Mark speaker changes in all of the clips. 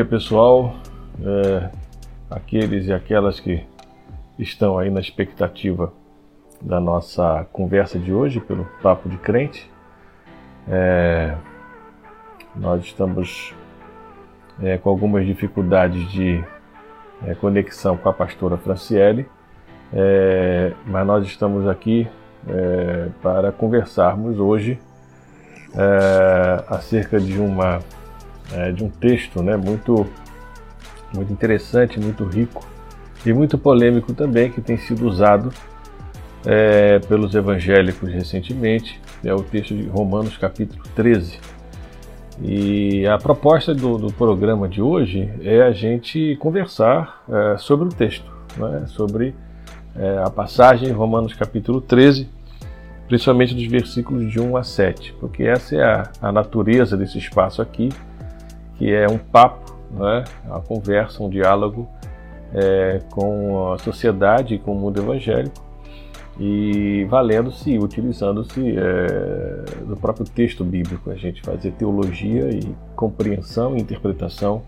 Speaker 1: dia, pessoal. É, aqueles e aquelas que estão aí na expectativa da nossa conversa de hoje pelo Papo de Crente. É, nós estamos é, com algumas dificuldades de é, conexão com a pastora Franciele, é, mas nós estamos aqui é, para conversarmos hoje acerca de uma é, de um texto né, muito, muito interessante, muito rico e muito polêmico também, que tem sido usado é, pelos evangélicos recentemente, é o texto de Romanos capítulo 13. E a proposta do, do programa de hoje é a gente conversar é, sobre o texto, né, sobre é, a passagem Romanos capítulo 13, principalmente dos versículos de 1 a 7, porque essa é a, a natureza desse espaço aqui que é um papo, né, uma conversa, um diálogo é, com a sociedade com o mundo evangélico e valendo-se, utilizando-se é, do próprio texto bíblico, a gente fazer teologia e compreensão e interpretação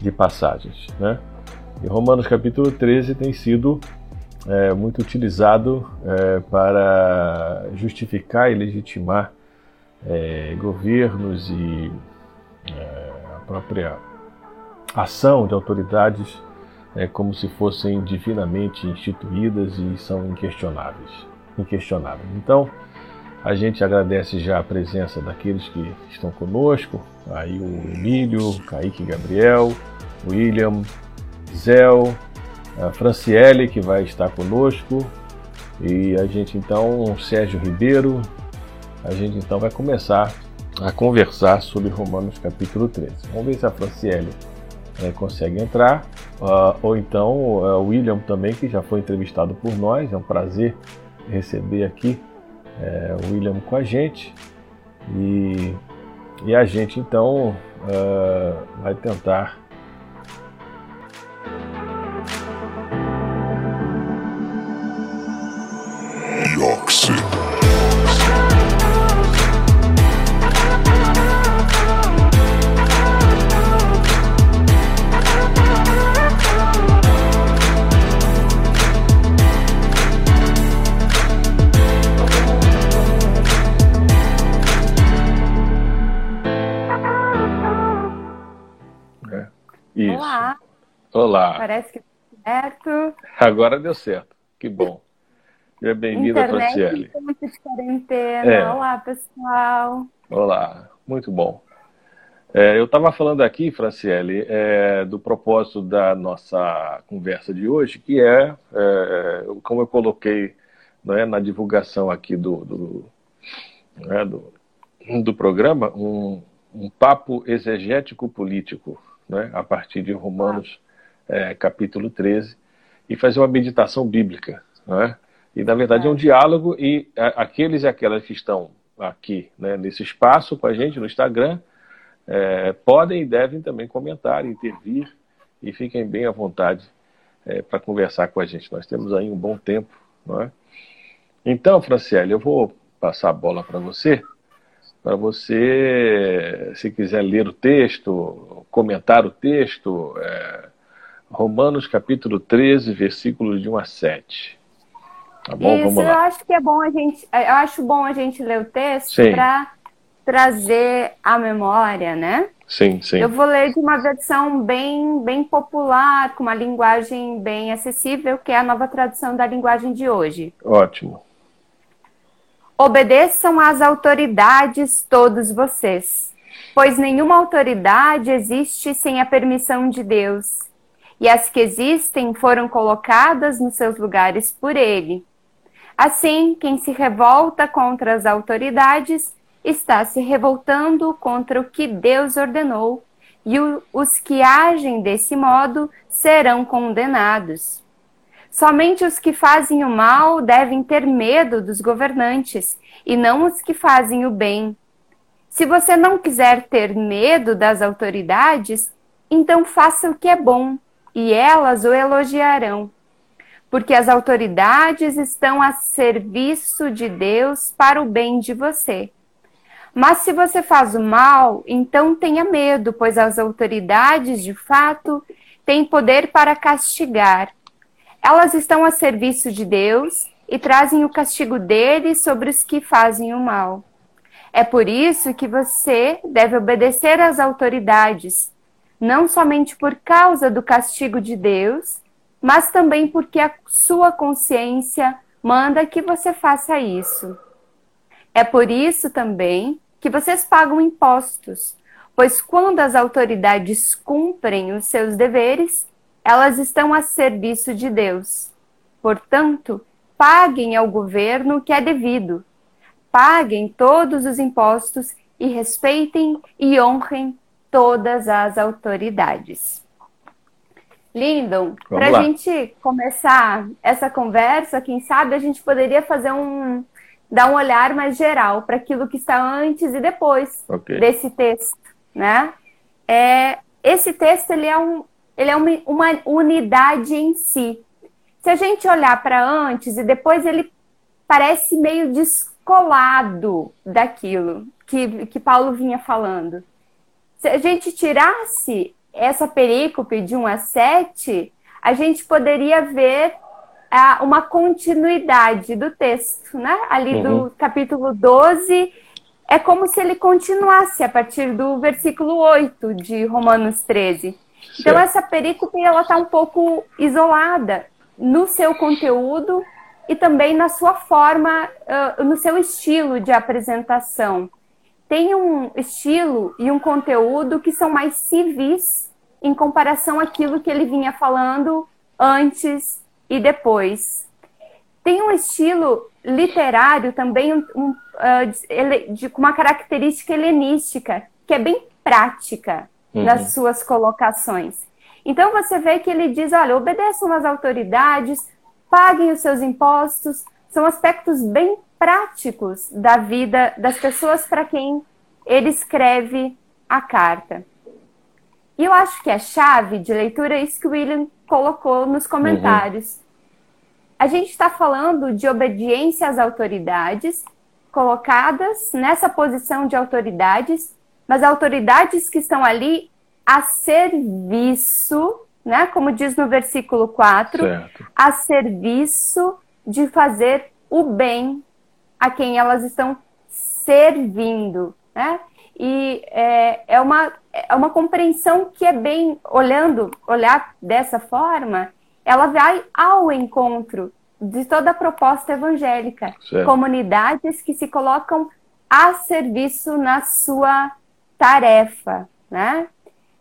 Speaker 1: de passagens. Né? E Romanos capítulo 13 tem sido é, muito utilizado é, para justificar e legitimar é, governos e é, própria ação de autoridades é como se fossem divinamente instituídas e são inquestionáveis, inquestionáveis. Então, a gente agradece já a presença daqueles que estão conosco, aí o Emílio, Kaique Gabriel, William, Zéu, a Franciele que vai estar conosco e a gente então, Sérgio Ribeiro, a gente então vai começar a conversar sobre Romanos capítulo 13. Vamos ver se a Franciele é, consegue entrar, uh, ou então uh, o William também, que já foi entrevistado por nós. É um prazer receber aqui é, o William com a gente. E, e a gente então uh, vai tentar Olá.
Speaker 2: Parece que deu certo.
Speaker 1: Agora deu certo. Que bom. Seja bem-vinda, Franciele.
Speaker 2: de quarentena. É. Olá, pessoal.
Speaker 1: Olá, muito bom. É, eu estava falando aqui, Franciele, é, do propósito da nossa conversa de hoje, que é, é como eu coloquei é, na divulgação aqui do, do, né, do, do, programa, um, um papo exegético político, né, a partir de Romanos é, capítulo 13, e fazer uma meditação bíblica. Né? E, na verdade, é um diálogo, e aqueles e aquelas que estão aqui né, nesse espaço com a gente no Instagram é, podem e devem também comentar, intervir, e fiquem bem à vontade é, para conversar com a gente. Nós temos aí um bom tempo. Não é? Então, Franciele, eu vou passar a bola para você, para você, se quiser ler o texto, comentar o texto, é, Romanos capítulo 13, versículos de 1 a 7.
Speaker 2: Tá bom? Isso, eu acho que é bom a gente, eu acho bom a gente ler o texto para trazer a memória, né?
Speaker 1: Sim, sim.
Speaker 2: Eu vou ler de uma versão bem, bem popular, com uma linguagem bem acessível, que é a nova tradução da linguagem de hoje.
Speaker 1: Ótimo.
Speaker 2: Obedeçam às autoridades todos vocês, pois nenhuma autoridade existe sem a permissão de Deus e as que existem foram colocadas nos seus lugares por ele. Assim, quem se revolta contra as autoridades está se revoltando contra o que Deus ordenou, e os que agem desse modo serão condenados. Somente os que fazem o mal devem ter medo dos governantes, e não os que fazem o bem. Se você não quiser ter medo das autoridades, então faça o que é bom e elas o elogiarão, porque as autoridades estão a serviço de Deus para o bem de você. Mas se você faz o mal, então tenha medo, pois as autoridades, de fato, têm poder para castigar. Elas estão a serviço de Deus e trazem o castigo dele sobre os que fazem o mal. É por isso que você deve obedecer às autoridades, não somente por causa do castigo de Deus, mas também porque a sua consciência manda que você faça isso. É por isso também que vocês pagam impostos, pois quando as autoridades cumprem os seus deveres, elas estão a serviço de Deus. Portanto, paguem ao governo o que é devido. Paguem todos os impostos e respeitem e honrem todas as autoridades. Lindon, para a gente começar essa conversa, quem sabe a gente poderia fazer um, dar um olhar mais geral para aquilo que está antes e depois okay. desse texto, né? É, esse texto ele é, um, ele é uma, uma unidade em si. Se a gente olhar para antes e depois, ele parece meio descolado daquilo que, que Paulo vinha falando. Se a gente tirasse essa perícope de 1 a 7, a gente poderia ver uma continuidade do texto, né? Ali uhum. do capítulo 12, é como se ele continuasse a partir do versículo 8 de Romanos 13. Então, essa perícope ela está um pouco isolada no seu conteúdo e também na sua forma, uh, no seu estilo de apresentação. Tem um estilo e um conteúdo que são mais civis em comparação àquilo que ele vinha falando antes e depois. Tem um estilo literário também um, um, uh, de, uma característica helenística, que é bem prática uhum. nas suas colocações. Então você vê que ele diz: olha, obedeçam às autoridades, paguem os seus impostos, são aspectos bem práticos da vida das pessoas para quem ele escreve a carta. E eu acho que a chave de leitura é isso que o William colocou nos comentários. Uhum. A gente está falando de obediência às autoridades, colocadas nessa posição de autoridades, mas autoridades que estão ali a serviço, né? Como diz no versículo 4, certo. a serviço de fazer o bem a quem elas estão servindo, né? E é, é, uma, é uma compreensão que é bem, olhando, olhar dessa forma, ela vai ao encontro de toda a proposta evangélica. Certo. Comunidades que se colocam a serviço na sua tarefa, né?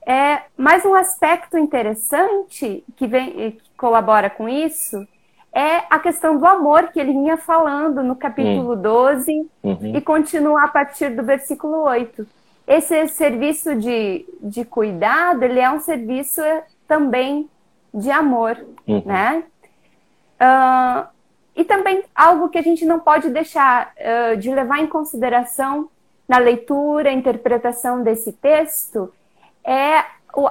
Speaker 2: É, mais um aspecto interessante que, vem, que colabora com isso é a questão do amor que ele vinha falando no capítulo 12 uhum. e continua a partir do versículo 8. Esse serviço de, de cuidado, ele é um serviço também de amor, uhum. né? Uh, e também algo que a gente não pode deixar uh, de levar em consideração na leitura, interpretação desse texto, é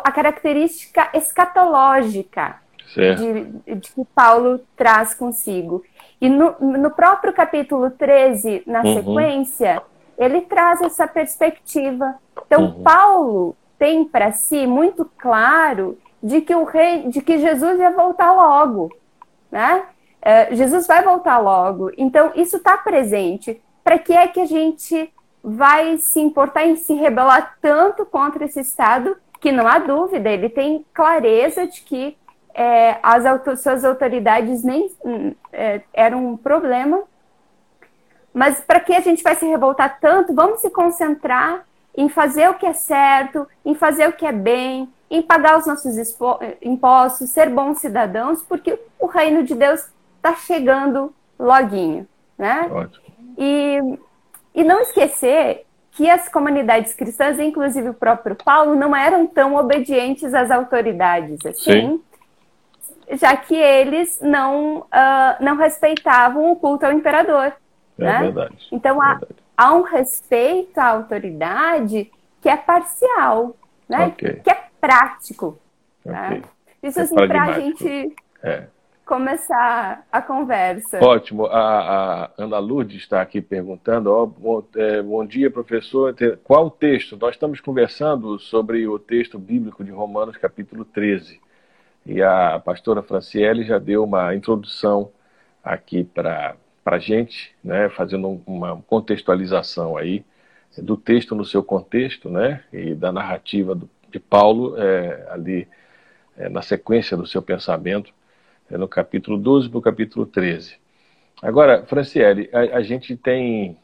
Speaker 2: a característica escatológica de, de, que Paulo traz consigo. E no, no próprio capítulo 13, na uhum. sequência, ele traz essa perspectiva. Então, uhum. Paulo tem para si muito claro de que o rei, de que Jesus ia voltar logo, né? Uh, Jesus vai voltar logo. Então, isso está presente. Para que é que a gente vai se importar em se rebelar tanto contra esse Estado que não há dúvida, ele tem clareza de que é, as auto suas autoridades nem é, eram um problema. Mas para que a gente vai se revoltar tanto? Vamos se concentrar em fazer o que é certo, em fazer o que é bem, em pagar os nossos impostos, ser bons cidadãos, porque o reino de Deus está chegando loguinho, né? Ótimo. E, e não esquecer que as comunidades cristãs, inclusive o próprio Paulo, não eram tão obedientes às autoridades assim, Sim. Já que eles não, uh, não respeitavam o culto ao imperador. É né? verdade. Então é há, verdade. há um respeito à autoridade que é parcial, né? Okay. que é prático. Okay. Né? Isso é assim, para a gente. É. começar a conversa.
Speaker 1: Ótimo. A, a Ana Lourdes está aqui perguntando. Ó, bom, é, bom, dia, professor. Qual o texto? Nós estamos conversando sobre o texto bíblico de Romanos, capítulo 13. E a pastora Franciele já deu uma introdução aqui para a gente, né, fazendo uma contextualização aí do texto no seu contexto, né, e da narrativa do, de Paulo é, ali é, na sequência do seu pensamento é no capítulo 12 para o capítulo 13. Agora, Franciele, a, a gente tem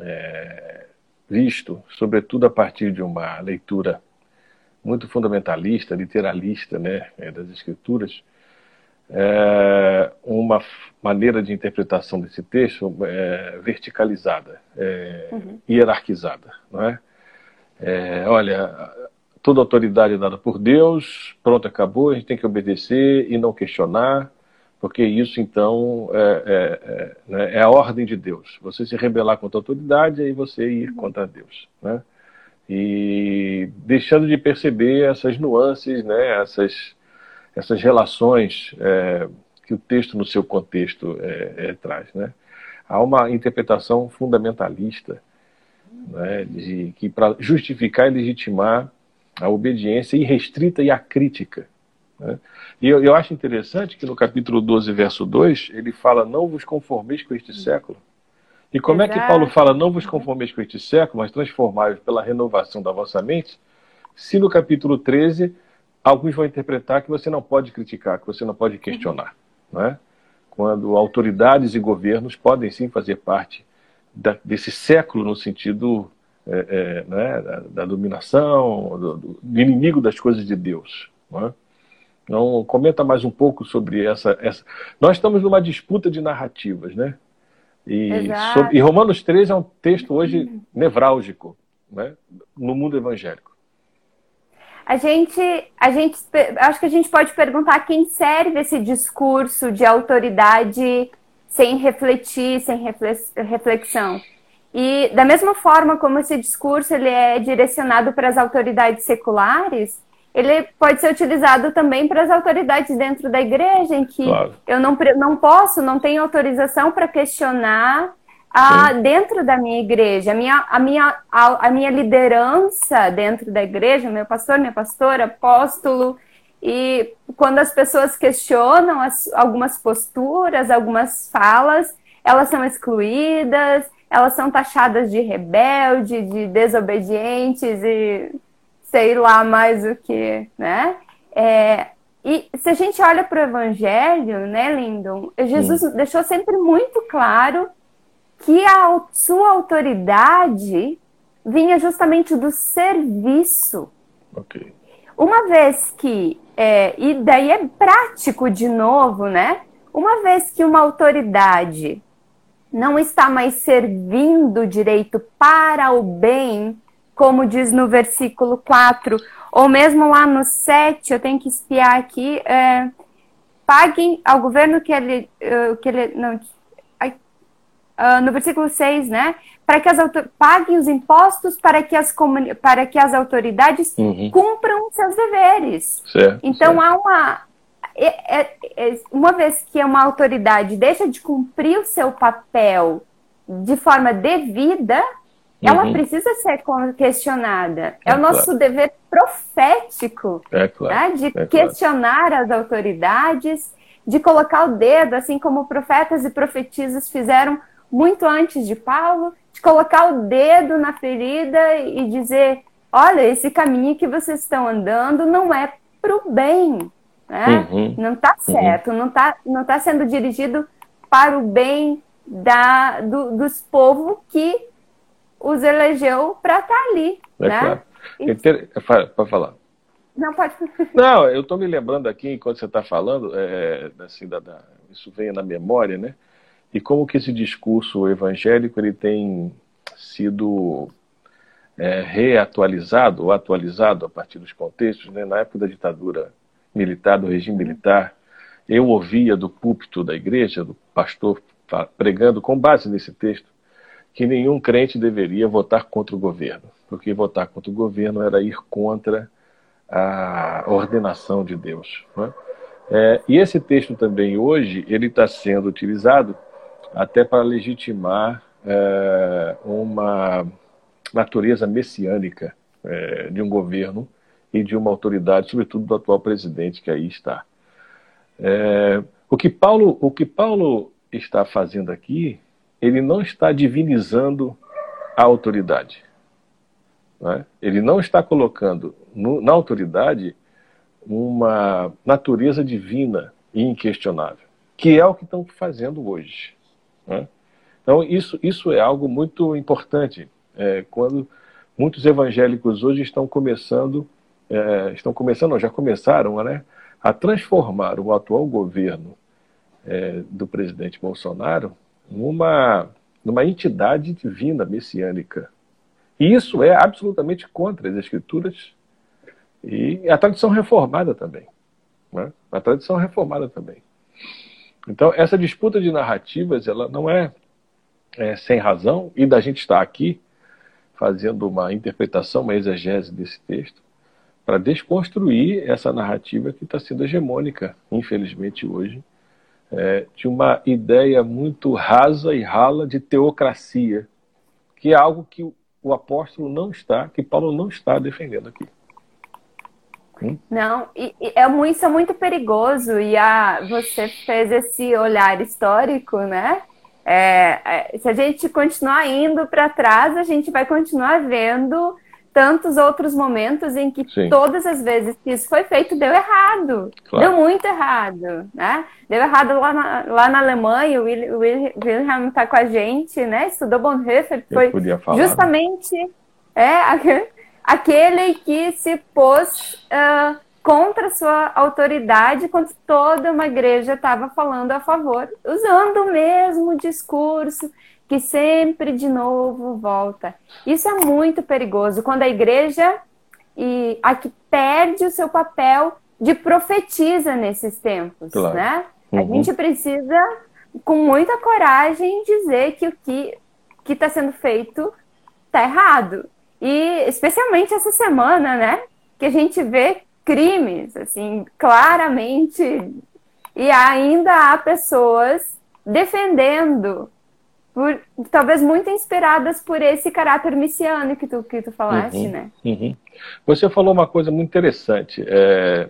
Speaker 1: é, visto, sobretudo a partir de uma leitura muito fundamentalista, literalista né, é, das Escrituras, é, uma maneira de interpretação desse texto é, verticalizada, é, uhum. hierarquizada. Não é? é? olha, toda autoridade é dada por Deus, pronto, acabou, a gente tem que obedecer e não questionar, porque isso então é, é, né, a ordem de Deus. Você se rebelar contra a autoridade e você ir contra Deus. Né? E deixando de perceber essas nuances, né, essas, essas relações é, que o texto no seu contexto é, é, traz. Né? Há uma interpretação fundamentalista né, de, que para justificar e legitimar a obediência irrestrita e a crítica. Né? E eu, eu, acho interessante que no capítulo 12, verso 2, ele fala: Não vos conformeis com este século. E como Exato. é que Paulo fala: Não vos conformeis com este século, mas transformai pela renovação da vossa mente? Se no capítulo 13, alguns vão interpretar que você não pode criticar, que você não pode questionar. Uhum. Né? Quando autoridades e governos podem sim fazer parte da, desse século no sentido é, é, né, da, da, dominação, do, do, inimigo das coisas de Deus. Né? Então, comenta mais um pouco sobre essa, essa. Nós estamos numa disputa de narrativas, né? E, sobre... e Romanos 3 é um texto hoje nevrálgico né? no mundo evangélico.
Speaker 2: A gente, a gente, acho que a gente pode perguntar a quem serve esse discurso de autoridade sem refletir, sem reflexão. E da mesma forma como esse discurso ele é direcionado para as autoridades seculares, ele pode ser utilizado também para as autoridades dentro da igreja, em que claro. eu não, não posso, não tenho autorização para questionar a, dentro da minha igreja, a minha, a, minha, a, a, minha liderança dentro da igreja, meu pastor, minha pastora, apóstolo, e quando as pessoas questionam as, algumas posturas, algumas falas, elas são excluídas, elas são taxadas de rebelde, de desobedientes e sei lá mais o que, né? É, e se a gente olha para o Evangelho, né, Lindon, Jesus Sim. deixou sempre muito claro que a sua autoridade vinha justamente do serviço.
Speaker 1: Okay.
Speaker 2: Uma vez que, é, e daí é prático de novo, né? Uma vez que uma autoridade não está mais servindo direito para o bem, como diz no versículo 4, ou mesmo lá no 7, eu tenho que espiar aqui, é, paguem ao governo que ele, uh, que ele não, uh, no versículo 6, né? Para que as paguem os impostos para que as, para que as autoridades uhum. cumpram seus deveres.
Speaker 1: Certo,
Speaker 2: então
Speaker 1: certo.
Speaker 2: há uma é, é, é, uma vez que uma autoridade deixa de cumprir o seu papel de forma devida, uhum. ela precisa ser questionada. É, é o nosso claro. dever profético
Speaker 1: é claro.
Speaker 2: né, de é questionar claro. as autoridades, de colocar o dedo, assim como profetas e profetisas fizeram muito antes de Paulo, de colocar o dedo na ferida e dizer: olha, esse caminho que vocês estão andando não é para o bem né? Uhum. Não está uhum. certo, uhum. não está não tá sendo dirigido para o bem da, do, dos povos que os elegeu para estar tá ali. É né? claro.
Speaker 1: E... Pode falar.
Speaker 2: Não, pode.
Speaker 1: Não, eu estou me lembrando aqui, enquanto você está falando, é, assim, da, da, isso veio na memória, né? E como que esse discurso evangélico ele tem sido é, reatualizado ou atualizado a partir dos contextos, né? Na época da ditadura militar, do regime militar, eu ouvia do púlpito da igreja, do pastor pregando com base nesse texto, que nenhum crente deveria votar contra o governo, porque votar contra o governo era ir contra a ordenação de Deus. Né? É, e esse texto também hoje ele está sendo utilizado até para legitimar é, uma natureza messiânica é, de um governo e de uma autoridade, sobretudo do atual presidente que aí está. É, o que Paulo, o que Paulo está fazendo aqui, ele não está divinizando a autoridade. Né? Ele não está colocando no, na autoridade uma natureza divina e inquestionável, que é o que estão fazendo hoje. Né? Então, isso, isso é algo muito importante é, quando muitos evangélicos hoje estão começando, é, estão começando, já começaram né, a transformar o atual governo é, do presidente Bolsonaro numa, numa entidade divina messiânica. E isso é absolutamente contra as escrituras e a tradição reformada também. Né? A tradição reformada também. Então, essa disputa de narrativas, ela não é, é sem razão, e da gente estar aqui fazendo uma interpretação, uma exegese desse texto, para desconstruir essa narrativa que está sendo hegemônica, infelizmente, hoje, é, de uma ideia muito rasa e rala de teocracia, que é algo que o apóstolo não está, que Paulo não está defendendo aqui.
Speaker 2: Hum? Não, e, e é muito, isso é muito perigoso, e a, você fez esse olhar histórico, né? É, é, se a gente continuar indo para trás, a gente vai continuar vendo tantos outros momentos em que Sim. todas as vezes que isso foi feito deu errado, claro. deu muito errado, né? Deu errado lá na, lá na Alemanha, o Wilhelm está com a gente, né? Estudou Bonhoeffer, foi justamente é, aquele que se pôs uh, contra sua autoridade quando toda uma igreja estava falando a favor, usando o mesmo discurso que sempre de novo volta. Isso é muito perigoso quando a igreja e aqui perde o seu papel de profetiza nesses tempos, claro. né? Uhum. A gente precisa com muita coragem dizer que o que que está sendo feito está errado. E especialmente essa semana, né? Que a gente vê crimes, assim, claramente. E ainda há pessoas defendendo por, talvez muito inspiradas por esse caráter messiânico que tu, que tu falaste, uhum, né?
Speaker 1: Uhum. Você falou uma coisa muito interessante. É,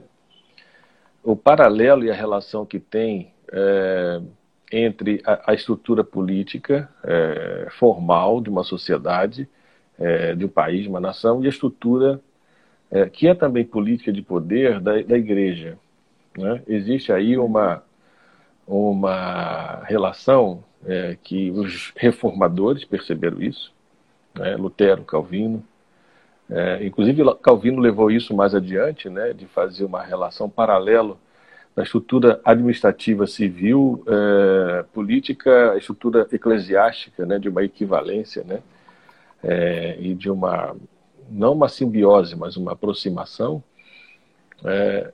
Speaker 1: o paralelo e a relação que tem é, entre a, a, estrutura política é, formal de uma sociedade, é, de um país, de uma nação, e a estrutura é, que é também política de poder da, da igreja. Né? Existe aí uma, uma relação é, que os reformadores perceberam isso, né, Lutero, Calvino. É, inclusive, Calvino levou isso mais adiante, né, de fazer uma relação paralela da estrutura administrativa civil, é, política, estrutura eclesiástica, né, de uma equivalência, né, é, e de uma, não uma simbiose, mas uma aproximação. É,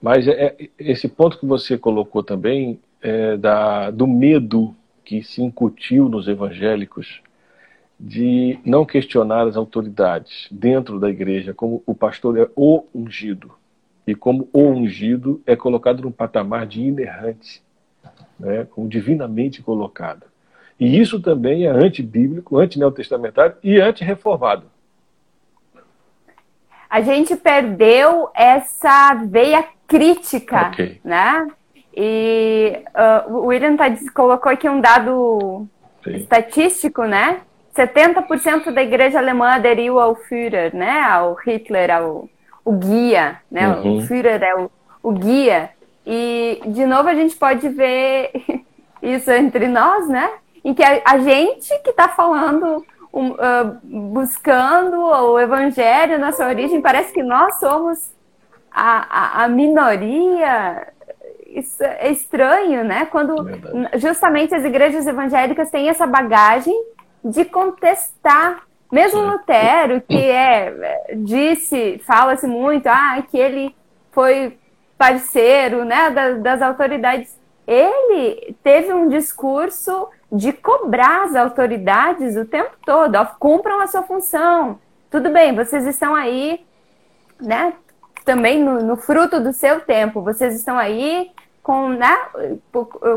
Speaker 1: mas é, é, esse ponto que você colocou também é, da, do medo que se incutiu nos evangélicos de não questionar as autoridades dentro da igreja, como o pastor é o ungido, e como o ungido é colocado num patamar de inerrante, né, como divinamente colocado. E isso também é antibíblico, antineotestamentário e antirreformado.
Speaker 2: A gente perdeu essa veia crítica, okay. né? E uh, o William tá, colocou aqui um dado Sim. estatístico, né? 70% da igreja alemã aderiu ao Führer, né? Ao Hitler, ao o guia, né? Uhum. O Führer é o, o guia. E, de novo, a gente pode ver isso entre nós, né? Em que a, a gente que está falando, um, uh, buscando o evangelho na sua origem, parece que nós somos a, a, a minoria isso é estranho, né? Quando é justamente as igrejas evangélicas têm essa bagagem de contestar. Mesmo. Lutero, que é, disse, fala-se muito, ah, que ele foi parceiro né, das, das autoridades. Ele teve um discurso de cobrar as autoridades o tempo todo, ó, cumpram a sua função. Tudo bem, vocês estão aí, né, também no, no fruto do seu tempo. Vocês estão aí com, né,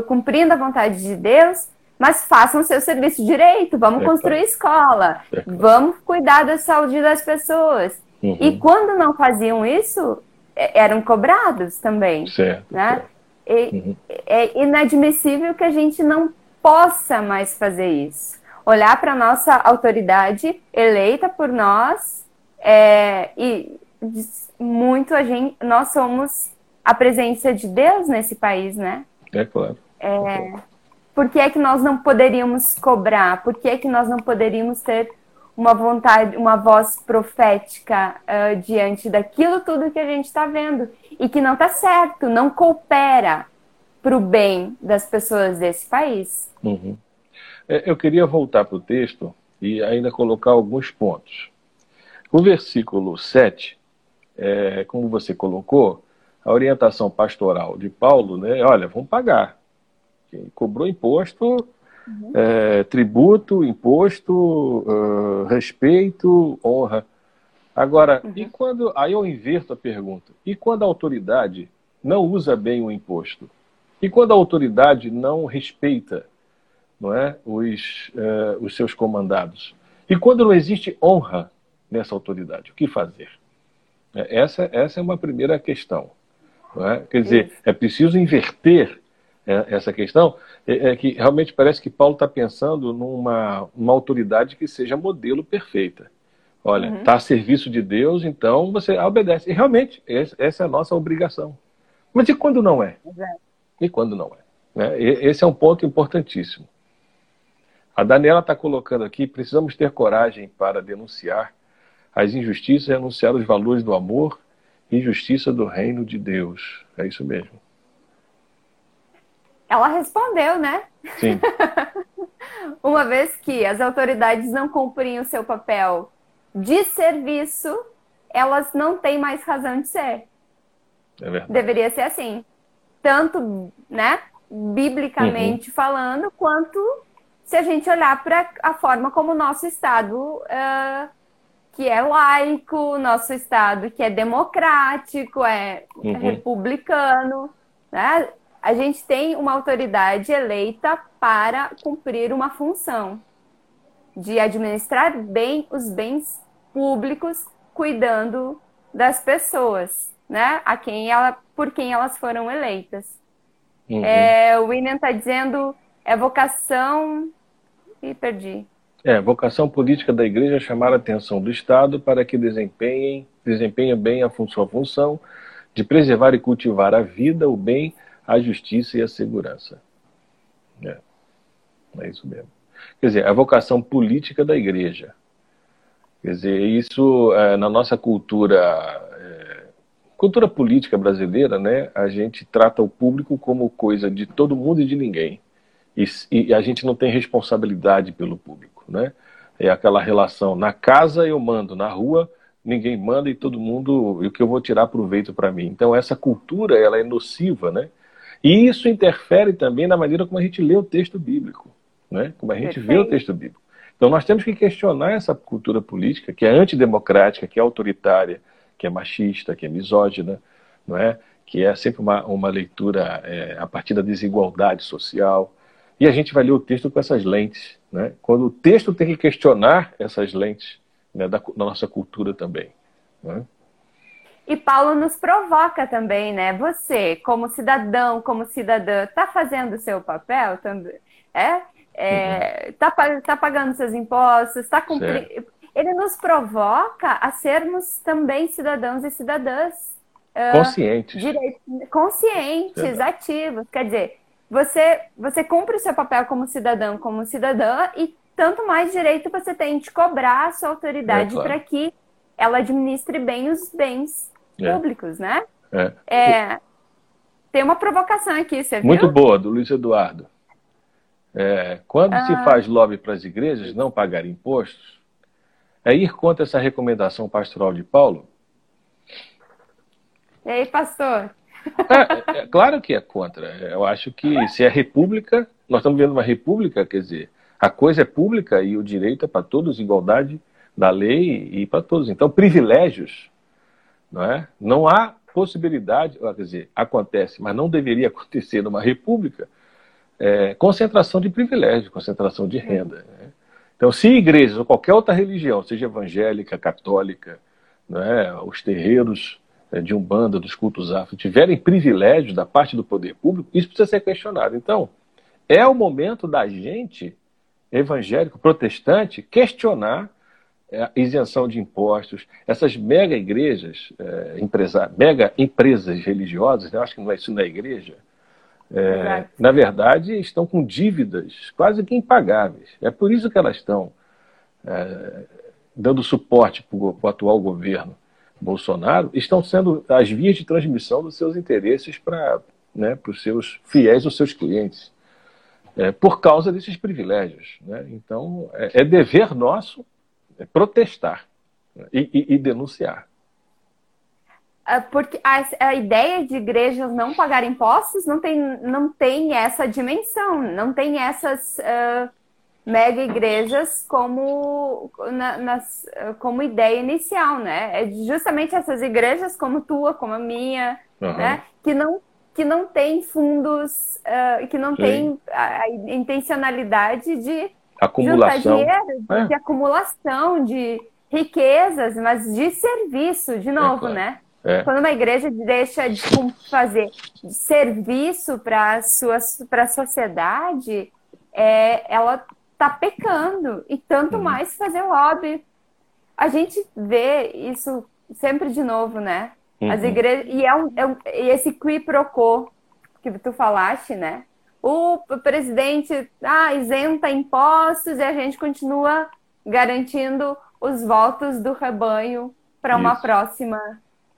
Speaker 2: cumprindo a vontade de Deus, mas façam o seu serviço direito. Vamos é construir claro. escola, é claro. vamos cuidar da saúde das pessoas. Uhum. E quando não faziam isso, eram cobrados também. Certo. Né? E, uhum. É inadmissível que a gente não possa mais fazer isso. Olhar para a nossa autoridade eleita por nós é, e muito a gente, nós somos a presença de Deus nesse país, né?
Speaker 1: É claro.
Speaker 2: É, é claro. Por que é que nós não poderíamos cobrar? Por que é que nós não poderíamos ter uma vontade, uma voz profética uh, diante daquilo tudo que a gente está vendo e que não está certo, não coopera para o bem das pessoas desse país.
Speaker 1: Uhum. É, eu queria voltar para o texto e ainda colocar alguns pontos. O versículo 7, é, como você colocou, a orientação pastoral de Paulo, né? Olha, vamos pagar. Quem cobrou imposto Uhum. É, tributo, imposto, uh, respeito, honra. Agora, uhum. e quando. Aí eu inverto a pergunta. E quando a autoridade não usa bem o imposto? E quando a autoridade não respeita não é, os, uh, os seus comandados? E quando não existe honra nessa autoridade, o que fazer? É, essa, essa é uma primeira questão. É? Quer dizer, é preciso inverter é, essa questão, é, é, que realmente parece que Paulo está pensando numa uma autoridade que seja modelo perfeita. Olha, está uhum. a serviço de Deus, então você obedece. E realmente, essa é a nossa obrigação. Mas e quando não é? Exato. E quando não é? Né? Esse é um ponto importantíssimo. A Daniela está colocando aqui: precisamos ter coragem para denunciar as injustiças e anunciar os valores do amor e justiça do reino de Deus. É isso mesmo.
Speaker 2: Ela respondeu, né?
Speaker 1: Sim.
Speaker 2: Uma vez que as autoridades não cumprem o seu papel de serviço, elas não têm mais razão de ser.
Speaker 1: É verdade.
Speaker 2: Deveria ser assim. Tanto, né, biblicamente uhum. falando, quanto se a gente olhar para a forma como o nosso Estado, uh, que é laico, nosso Estado que é democrático, é uhum. republicano, né? a gente tem uma autoridade eleita para cumprir uma função de administrar bem os bens públicos, cuidando das pessoas, né? A quem ela, por quem elas foram eleitas. Uhum. É, o William está dizendo é vocação e perdi.
Speaker 1: É, vocação política da igreja é chamar a atenção do Estado para que desempenhem, desempenhe bem a sua função de preservar e cultivar a vida, o bem, a justiça e a segurança. É, é isso mesmo. Quer dizer, a vocação política da igreja. Quer dizer, isso é, na nossa cultura, é, cultura política brasileira, né, a gente trata o público como coisa de todo mundo e de ninguém. E, e a gente não tem responsabilidade pelo público, né? É aquela relação, na casa eu mando, na rua ninguém manda e todo mundo, e o que eu vou tirar proveito para mim. Então essa cultura, ela é nociva, né? E isso interfere também na maneira como a gente lê o texto bíblico, né? como a gente Perfeito. vê o texto bíblico. Então nós temos que questionar essa cultura política que é antidemocrática, que é autoritária, que é machista, que é misógina, não é? que é sempre uma, uma leitura é, a partir da desigualdade social. E a gente vai ler o texto com essas lentes. Né? Quando o texto tem que questionar essas lentes né, da, da nossa cultura também. Né?
Speaker 2: E Paulo nos provoca também, né? Você, como cidadão, como cidadã, está fazendo o seu papel também? É? é uhum. tá, tá pagando seus impostos, está cumprindo. Ele nos provoca a sermos também cidadãos e cidadãs.
Speaker 1: Uh, conscientes.
Speaker 2: Direito, conscientes, ativos. Quer dizer, você, você cumpre o seu papel como cidadão, como cidadã, e tanto mais direito você tem de cobrar a sua autoridade é, claro. para que ela administre bem os bens é. públicos, né? É. é. Tem uma provocação aqui, você
Speaker 1: viu? Muito boa, do Luiz Eduardo. É, quando ah. se faz lobby para as igrejas não pagar impostos, é ir contra essa recomendação pastoral de Paulo?
Speaker 2: E aí, pastor?
Speaker 1: É, é, claro que é contra. Eu acho que se é república, nós estamos vendo uma república, quer dizer, a coisa é pública e o direito é para todos, igualdade da lei e para todos. Então, privilégios Não, é? não há possibilidade, quer dizer, acontece, mas não deveria acontecer numa república, é, concentração de privilégio, concentração de renda. Né? Então, se igrejas ou qualquer outra religião, seja evangélica, católica, é, os terreiros é, de Umbanda, dos cultos afro, tiverem privilégios da parte do poder público, isso precisa ser questionado. Então, é o momento da gente, evangélico, protestante, questionar é, a isenção de impostos, essas mega igrejas, é, empresa, mega empresas religiosas, eu acho que não é isso na igreja, é, na verdade, estão com dívidas quase que impagáveis. É por isso que elas estão é, dando suporte para o atual governo Bolsonaro, estão sendo as vias de transmissão dos seus interesses para né, os seus fiéis, os seus clientes, é, por causa desses privilégios. Né? Então, é, é dever nosso é protestar né, e, e, e denunciar.
Speaker 2: Ah, porque a, a, ideia de igrejas não pagar impostos não tem, não tem essa dimensão, não tem essas uh, mega igrejas como, na, nas, como ideia inicial, né? É justamente essas igrejas como tua, como a minha, uhum. né? Que não que não tem fundos, uh, que não Sim. tem a, a, intencionalidade de
Speaker 1: acumulação,
Speaker 2: dinheiro, é. de acumulação de riquezas, mas de serviço, de novo, é claro. né? É. Quando uma igreja deixa de fazer serviço para a sociedade, é, ela está pecando. E tanto uhum. mais fazer lobby. A gente vê isso sempre de novo, né? Uhum. As igrejas. E, é um, é um, e esse qui pro quo que tu falaste, né? O presidente ah, isenta impostos e a gente continua garantindo os votos do rebanho para uma próxima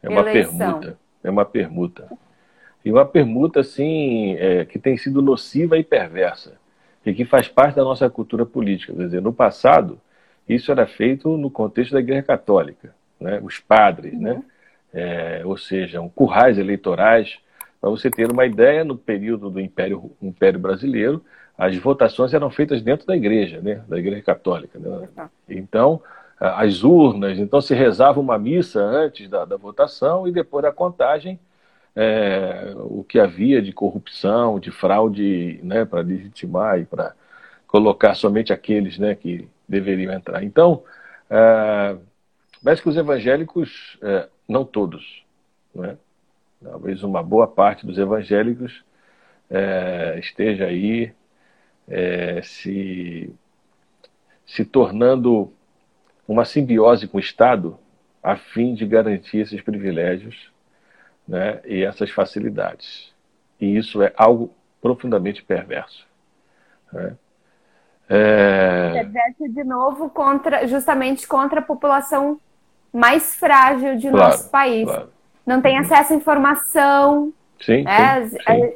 Speaker 1: é uma
Speaker 2: eleição.
Speaker 1: permuta. É uma permuta. E uma permuta, assim, é, que tem sido nociva e perversa. E que faz parte da nossa cultura política. Quer dizer, no passado, isso era feito no contexto da Igreja Católica. Né? Os padres, né? uhum. né? É, ou seja, um currais eleitorais. Para você ter uma ideia, no período do Império, Império Brasileiro, as votações eram feitas dentro da igreja, né? da Igreja Católica. Né? Então, as urnas, então se rezava uma missa antes da, da votação e depois da contagem é, o que havia de corrupção, de fraude, né, para legitimar e para colocar somente aqueles né, que deveriam entrar. Então, é, parece que os evangélicos, é, não todos, né, talvez uma boa parte dos evangélicos é, esteja aí se, se tornando uma simbiose com o Estado a fim de garantir esses privilégios né, e essas facilidades. E isso é algo profundamente perverso. Né?
Speaker 2: É... Perverso de novo contra, justamente contra a população mais frágil de claro, nosso país. Claro. Não tem uhum. acesso à informação.
Speaker 1: Sim,
Speaker 2: né?
Speaker 1: sim, sim.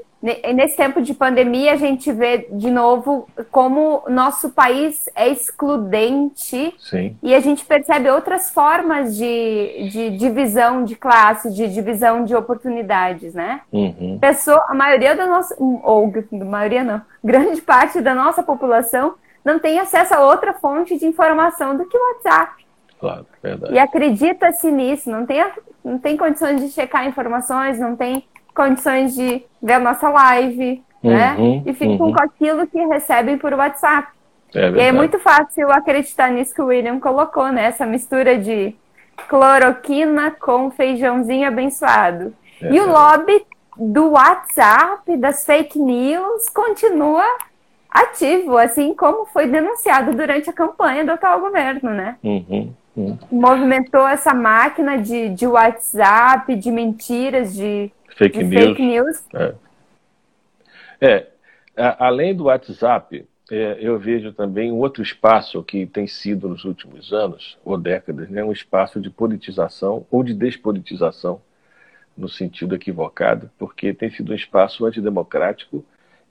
Speaker 2: Nesse tempo de pandemia, a gente vê de novo como nosso país é excludente
Speaker 1: Sim.
Speaker 2: e a gente percebe outras formas de, de divisão de classe, de divisão de oportunidades, né?
Speaker 1: Uhum.
Speaker 2: Pessoa, a maioria da nossa, ou maioria não, grande parte da nossa população não tem acesso a outra fonte de informação do que o WhatsApp.
Speaker 1: Claro, verdade.
Speaker 2: E acredita-se nisso, não tem, não tem condições de checar informações, não tem condições de ver a nossa live, né? uhum, né? E ficam uhum. com aquilo que recebem por WhatsApp. É e é muito fácil acreditar nisso que o William colocou, né? Essa mistura de cloroquina com feijãozinho abençoado. É e o lobby do WhatsApp, das fake news, continua ativo, assim como foi denunciado durante a campanha do atual governo, né?
Speaker 1: Uhum, uhum.
Speaker 2: Movimentou essa máquina de, de WhatsApp, de mentiras, de
Speaker 1: fake de news. Fake news. É. é além do WhatsApp, é, eu vejo também um outro espaço que tem sido nos últimos anos ou décadas, né, um espaço de politização ou de despolitização, no sentido equivocado, porque tem sido um espaço antidemocrático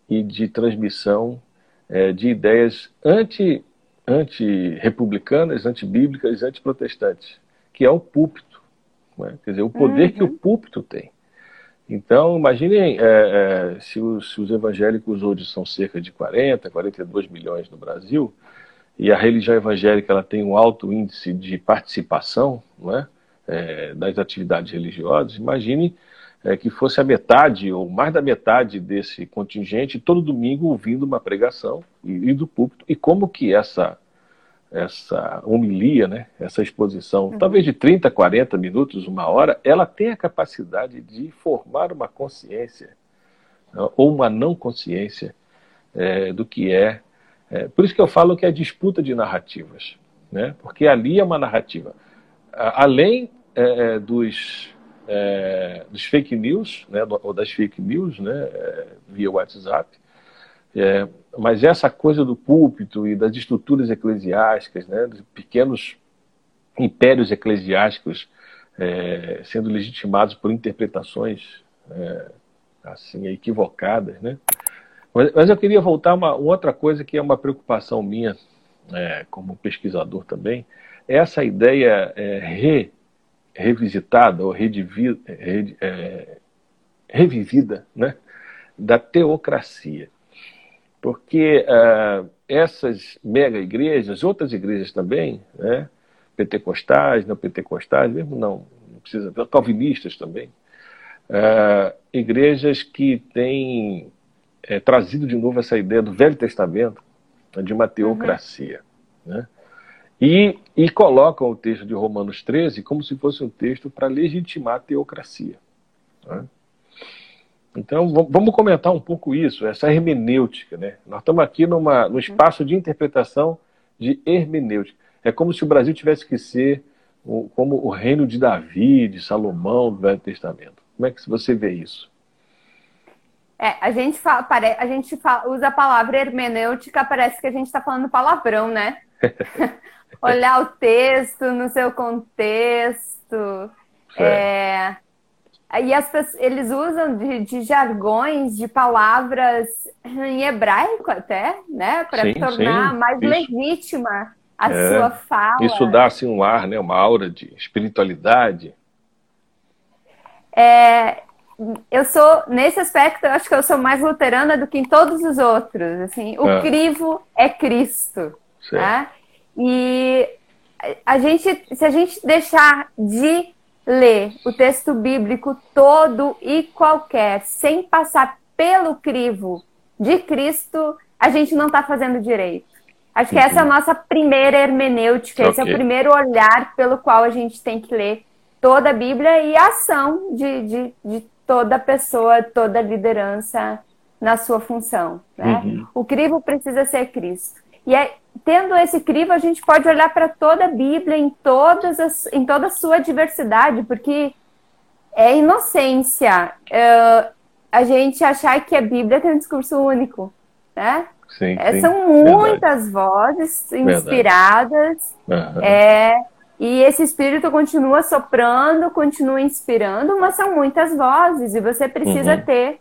Speaker 1: e de transmissão é, de ideias anti, anti-republicanas, anti-bíblicas, anti-protestantes, que é o púlpito. Né? Quer dizer, o poder uhum. que o uhum. púlpito tem. Então, imaginem é, é, se, os, se, os, evangélicos hoje são cerca de 40, 42 milhões no Brasil, e a religião evangélica ela tem um alto índice de participação, não é? é, das atividades religiosas, imagine é, que fosse a metade ou mais da metade desse contingente todo domingo ouvindo uma pregação e, e do púlpito e como que essa essa homilia, né, essa exposição, uhum. talvez de 30, 40 minutos, uma hora, ela tem a capacidade de formar uma consciência né, ou uma não consciência é, do que é, é. Por isso que eu falo que é disputa de narrativas, né, porque ali é uma narrativa. Além é, é dos, é, dos fake news, né, ou das fake news, né, é, via WhatsApp, é, mas essa coisa do púlpito e das estruturas eclesiásticas, né, dos pequenos impérios eclesiásticos é, sendo legitimados por interpretações é, assim equivocadas, né? Mas, mas, eu queria voltar a uma outra coisa que é uma preocupação minha é, como pesquisador também, essa ideia é, re, revisitada ou redivida, re, é, revivida, né, da teocracia porque uh, essas mega igrejas, outras igrejas também, né, pentecostais, não pentecostais, mesmo não, não precisa, calvinistas também, uh, igrejas que têm é, trazido de novo essa ideia do Velho Testamento, né, de uma teocracia. Uhum. Né? E, e colocam o texto de Romanos 13 como se fosse um texto para legitimar a teocracia. Né? Então, vamos comentar um pouco isso, essa hermenêutica. Né? Nós estamos aqui numa, no espaço de interpretação de hermenêutica. É como se o Brasil tivesse que ser o, como o reino de Davi, de Salomão, do Velho Testamento. Como é que você vê isso?
Speaker 2: É, a gente, fala, a gente fala, usa a palavra hermenêutica, parece que a gente está falando palavrão, né? Olhar o texto no seu contexto. É, e as pessoas, eles usam de, de, jargões, de palavras em hebraico até, né? Para tornar sim, mais isso. legítima a é, sua fala.
Speaker 1: Isso dá assim um ar, né? Uma aura de espiritualidade.
Speaker 2: É, eu sou, nesse aspecto, eu acho que eu sou mais luterana do que em todos os outros. Assim, o é. crivo é Cristo. Né? E a gente, se a gente deixar de ler o texto bíblico todo e qualquer, sem passar pelo crivo de Cristo, a gente não está fazendo direito. Acho que essa é a nossa primeira hermenêutica, okay. esse é o primeiro olhar pelo qual a gente tem que ler toda a Bíblia e a ação de, de, de toda pessoa, toda liderança na sua função. Né? Uhum. O crivo precisa ser Cristo. E é, tendo esse crivo, a gente pode olhar para toda a Bíblia em, todas as, em toda a sua diversidade, porque é inocência uh, a gente achar que a Bíblia tem um discurso único, né? Sim, é, sim. São muitas Verdade. vozes inspiradas, uhum. é, e esse espírito continua soprando, continua inspirando, mas são muitas vozes, e você precisa uhum. ter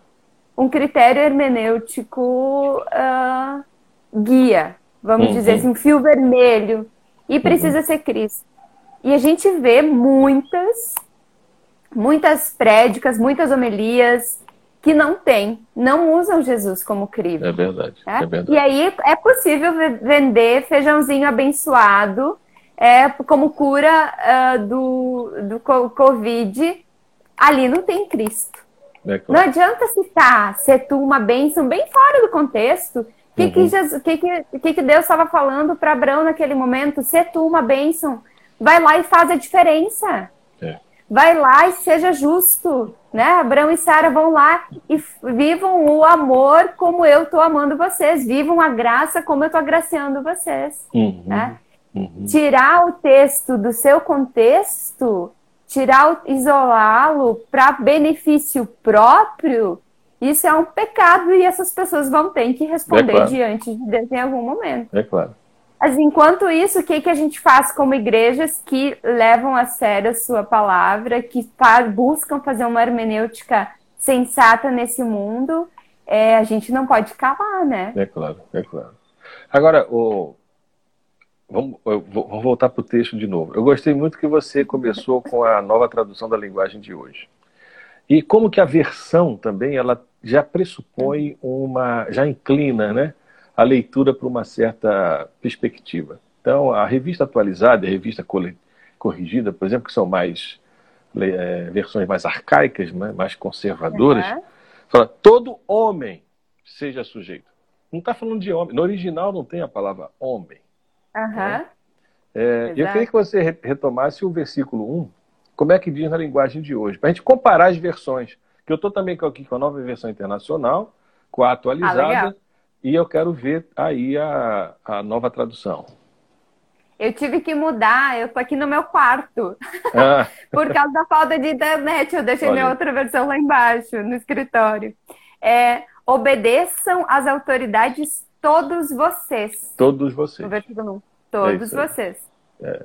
Speaker 2: um critério hermenêutico uh, guia, vamos uhum. dizer assim, um fio vermelho, e precisa uhum. ser Cristo. E a gente vê muitas, muitas prédicas, muitas homilias que não tem, não usam Jesus como crivo.
Speaker 1: É verdade,
Speaker 2: né?
Speaker 1: é verdade.
Speaker 2: E aí é possível vender feijãozinho abençoado é, como cura uh, do, do Covid. Ali não tem Cristo. É claro. Não adianta citar, ser tu uma bênção bem fora do contexto que, uhum. que, Jesus, que, que, que Deus estava falando para Abraão naquele momento? Ser tu uma bênção. Vai lá e faz a diferença. É. Vai lá e seja justo. Né? Abraão e Sara vão lá e vivam o amor como eu estou amando vocês. Vivam a graça como eu estou agraciando vocês. Uhum. Né? Uhum. Tirar o texto do seu contexto, tirar, isolá-lo para benefício próprio, isso é um pecado e essas pessoas vão ter que responder é claro. diante de Deus em algum momento.
Speaker 1: É claro.
Speaker 2: Mas enquanto isso, o que, que a gente faz como igrejas que levam a sério a sua palavra, que buscam fazer uma hermenêutica sensata nesse mundo, é, a gente não pode calar, né?
Speaker 1: É claro, é claro. Agora, o... vamos, vamos voltar para o texto de novo. Eu gostei muito que você começou com a nova tradução da linguagem de hoje. E como que a versão também ela já pressupõe uma, já inclina né, a leitura para uma certa perspectiva. Então, a revista atualizada, a revista corrigida, por exemplo, que são mais é, versões mais arcaicas, né, mais conservadoras, uhum. fala todo homem seja sujeito. Não está falando de homem. No original não tem a palavra homem.
Speaker 2: Uhum. Né?
Speaker 1: É, eu queria que você retomasse o versículo 1, como é que diz na linguagem de hoje, para a gente comparar as versões. Que eu estou também aqui com a nova versão internacional, com a atualizada, ah, e eu quero ver aí a, a nova tradução.
Speaker 2: Eu tive que mudar, eu tô aqui no meu quarto. Ah. Por causa da falta de internet, eu deixei Olha. minha outra versão lá embaixo, no escritório. É, obedeçam às autoridades todos vocês.
Speaker 1: Todos vocês.
Speaker 2: Todos é vocês.
Speaker 1: É.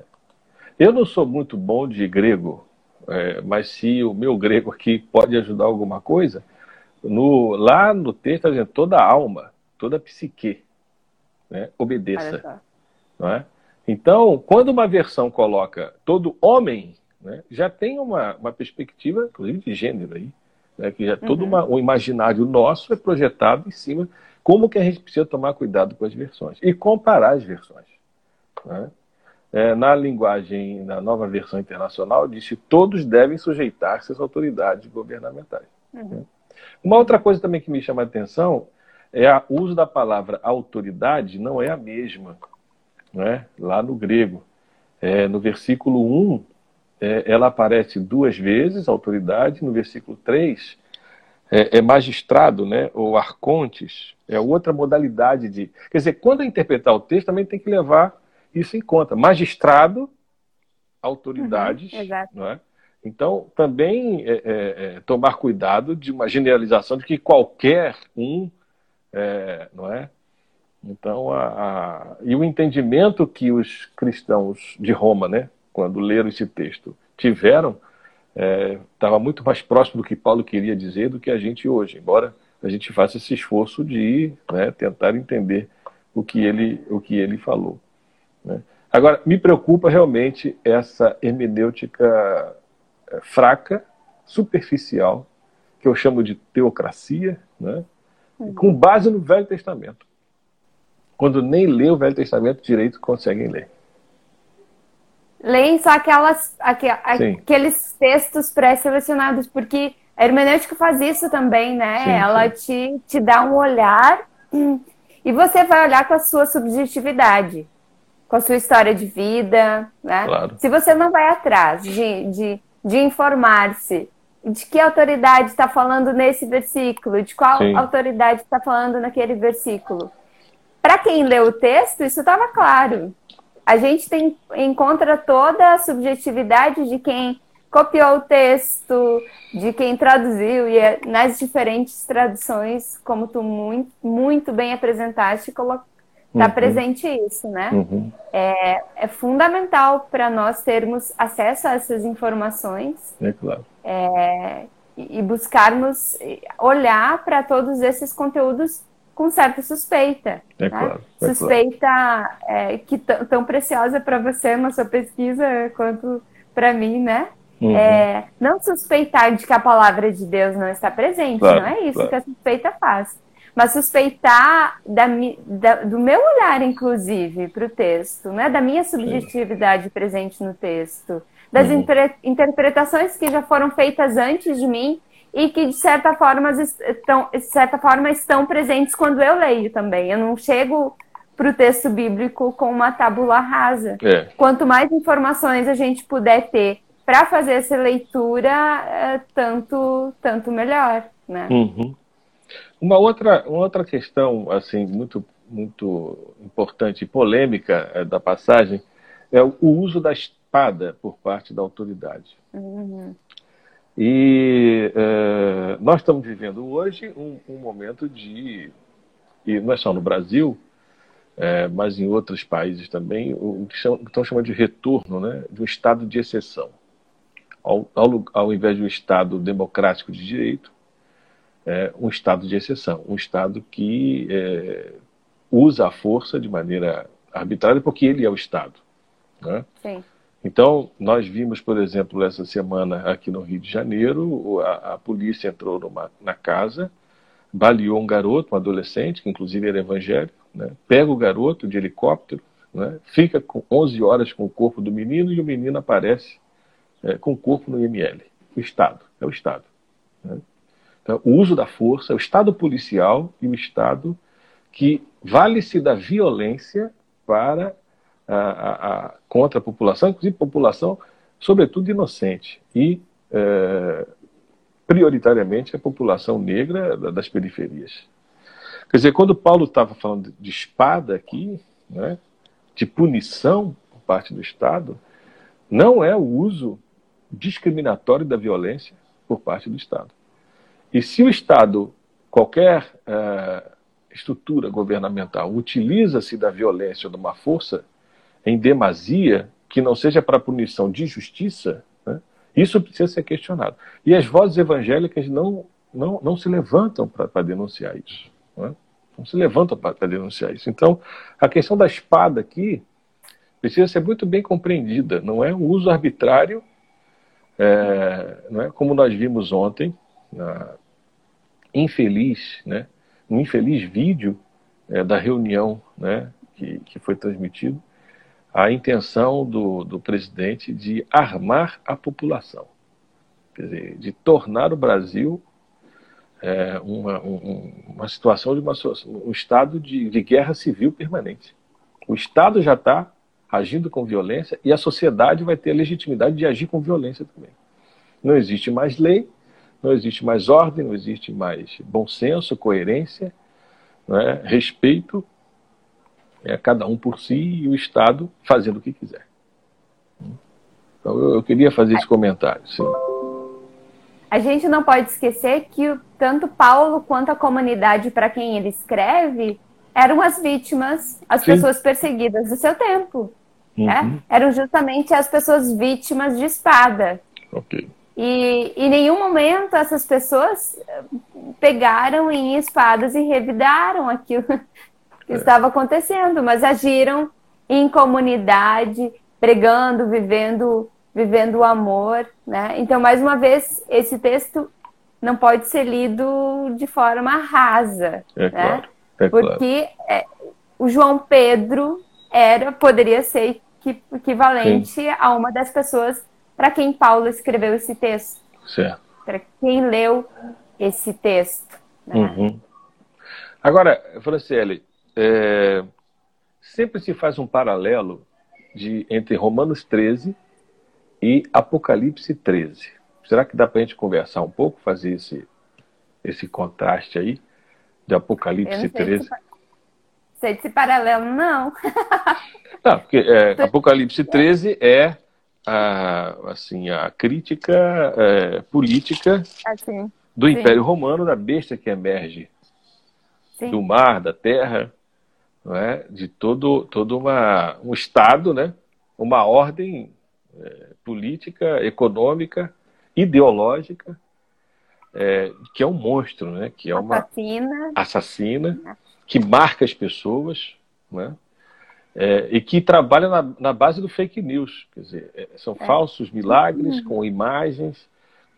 Speaker 1: Eu não sou muito bom de grego, é, mas se o meu grego aqui pode ajudar alguma coisa, no, lá no texto está dizendo toda alma, toda psique, né, obedeça. Não é? Então, quando uma versão coloca todo homem, né, já tem uma, uma perspectiva, inclusive de gênero aí, né, que já uhum. todo uma, um imaginário nosso é projetado em cima como que a gente precisa tomar cuidado com as versões e comparar as versões. Né? É, na linguagem, na nova versão internacional, diz que todos devem sujeitar-se às autoridades governamentais. Uhum. Né? Uma outra coisa também que me chama a atenção é o uso da palavra autoridade não é a mesma né? lá no grego. É, no versículo 1, é, ela aparece duas vezes, autoridade, no versículo 3, é, é, magistrado, né? ou arcontes, é outra modalidade de. Quer dizer, quando interpretar o texto, também tem que levar isso em conta. Magistrado, autoridades, uhum, não é? Então, também é, é, é, tomar cuidado de uma generalização de que qualquer um, é, não é, então, a, a, e o entendimento que os cristãos de Roma, né, quando leram esse texto, tiveram, estava é, muito mais próximo do que Paulo queria dizer do que a gente hoje, embora a gente faça esse esforço de né, tentar entender o que ele, o que ele falou. Né. Agora, me preocupa realmente essa hermenêutica é, fraca, superficial, que eu chamo de teocracia, né, com base no Velho Testamento quando nem lê o Velho Testamento direito, conseguem ler.
Speaker 2: Leem só aquelas, aqu, aqueles textos pré-selecionados, porque a hermenêutica faz isso também, né? Sim, Ela sim. Te, te dá um olhar e você vai olhar com a sua subjetividade, com a sua história de vida, né? Claro. Se você não vai atrás de, de, de informar-se de que autoridade está falando nesse versículo, de qual sim. autoridade está falando naquele versículo, para quem lê o texto, isso estava claro. A gente tem, encontra toda a subjetividade de quem copiou o texto, de quem traduziu, e é nas diferentes traduções, como tu muito, muito bem apresentaste, está uhum. presente isso, né? Uhum. É, é fundamental para nós termos acesso a essas informações.
Speaker 1: É claro.
Speaker 2: É, e buscarmos olhar para todos esses conteúdos com certa suspeita.
Speaker 1: É né? claro,
Speaker 2: é suspeita claro. É, que tão preciosa para você na sua pesquisa quanto para mim, né? Uhum. É, não suspeitar de que a palavra de Deus não está presente, claro, não é isso claro. que a suspeita faz. Mas suspeitar da, da, do meu olhar, inclusive, para o texto, né? da minha subjetividade presente no texto, das uhum. interpretações que já foram feitas antes de mim e que de certa forma estão, de certa forma estão presentes quando eu leio também. Eu não chego para o texto bíblico com uma tábula rasa. É. Quanto mais informações a gente puder ter para fazer essa leitura, é, tanto tanto melhor, né?
Speaker 1: Uhum. Uma outra uma outra questão assim muito muito importante e polêmica é, da passagem é o uso da espada por parte da autoridade. Uhum. E é, nós estamos vivendo hoje um, um, momento de, e não é só no Brasil, é, mas em outros países também, o que estão chamando de retorno né, de um estado de exceção. Ao, ao, ao invés de um estado democrático de direito, é um estado de exceção, um estado que é, usa a força de maneira arbitrária porque ele é o Estado. Né? Sim. Então, nós vimos, por exemplo, essa semana aqui no Rio de Janeiro, a, a polícia entrou numa, na casa, baleou um garoto, um adolescente, que inclusive era evangélico, né? pega o garoto de helicóptero, né? fica com 11 horas com o corpo do menino e o menino aparece é, com o corpo no IML. O Estado, é o Estado. Né? Então, o uso da força, o Estado policial e o Estado que vale-se da violência para a, a, a, contra a população, inclusive população, sobretudo inocente, e é, prioritariamente a população negra das periferias. Quer dizer, quando Paulo estava falando de espada aqui, né, de punição por parte do Estado, não é o uso discriminatório da violência por parte do Estado. E se o Estado, qualquer uh, estrutura governamental, utiliza-se da violência ou de uma força em demasia, que não seja para punição de justiça, né, isso precisa ser questionado. E as vozes evangélicas não, não, não se levantam para denunciar isso. Né? Não se levantam para denunciar isso. Então, a questão da espada aqui precisa ser muito bem compreendida. Não é um uso arbitrário, é, não é como nós vimos ontem, na infeliz, né, um infeliz vídeo é, da reunião né, que, que foi transmitido, a intenção do, do presidente de armar a população, quer dizer, de tornar o Brasil é, uma, um, uma situação de uma, um estado de, de guerra civil permanente. O Estado já está agindo com violência e a sociedade vai ter a legitimidade de agir com violência também. Não existe mais lei, não existe mais ordem, não existe mais bom senso, coerência, né, respeito, é, cada um por si e o Estado fazendo o que quiser. Então eu, eu queria fazer esse comentário. Sim.
Speaker 2: A gente não pode esquecer que tanto Paulo quanto a comunidade para quem ele escreve eram as vítimas, as Sim. pessoas perseguidas do seu tempo. Né? Uhum. Né? Eram justamente as pessoas vítimas de espada.
Speaker 1: Ok.
Speaker 2: E em nenhum momento essas pessoas eh, pegaram em espadas e revidaram aquilo que é. estava acontecendo, mas agiram em comunidade, pregando, vivendo, vivendo o amor, né? Então, mais uma vez, esse texto não pode ser lido de forma rasa,
Speaker 1: é
Speaker 2: né?
Speaker 1: Claro, é
Speaker 2: Porque claro. é, o João Pedro era, poderia ser equivalente Sim. a uma das pessoas para quem Paulo escreveu esse texto. Para quem leu esse texto. Né?
Speaker 1: Uhum. Agora, Franciele, é, sempre se faz um paralelo de, entre Romanos 13 e Apocalipse 13. Será que dá para a gente conversar um pouco, fazer esse, esse contraste aí de Apocalipse 13? Se,
Speaker 2: sei desse paralelo, não.
Speaker 1: não, porque é, Apocalipse 13 é a, assim, a crítica é, política
Speaker 2: assim,
Speaker 1: do Império Romano, da besta que emerge sim. do mar, da terra, não é? de todo, todo uma, um Estado, né? uma ordem é, política, econômica, ideológica, é, que é um monstro, né? que é uma
Speaker 2: assassina,
Speaker 1: assassina que marca as pessoas, né? É, e que trabalha na, na, base do fake news. Quer dizer, é, são é. falsos milagres uhum. com imagens,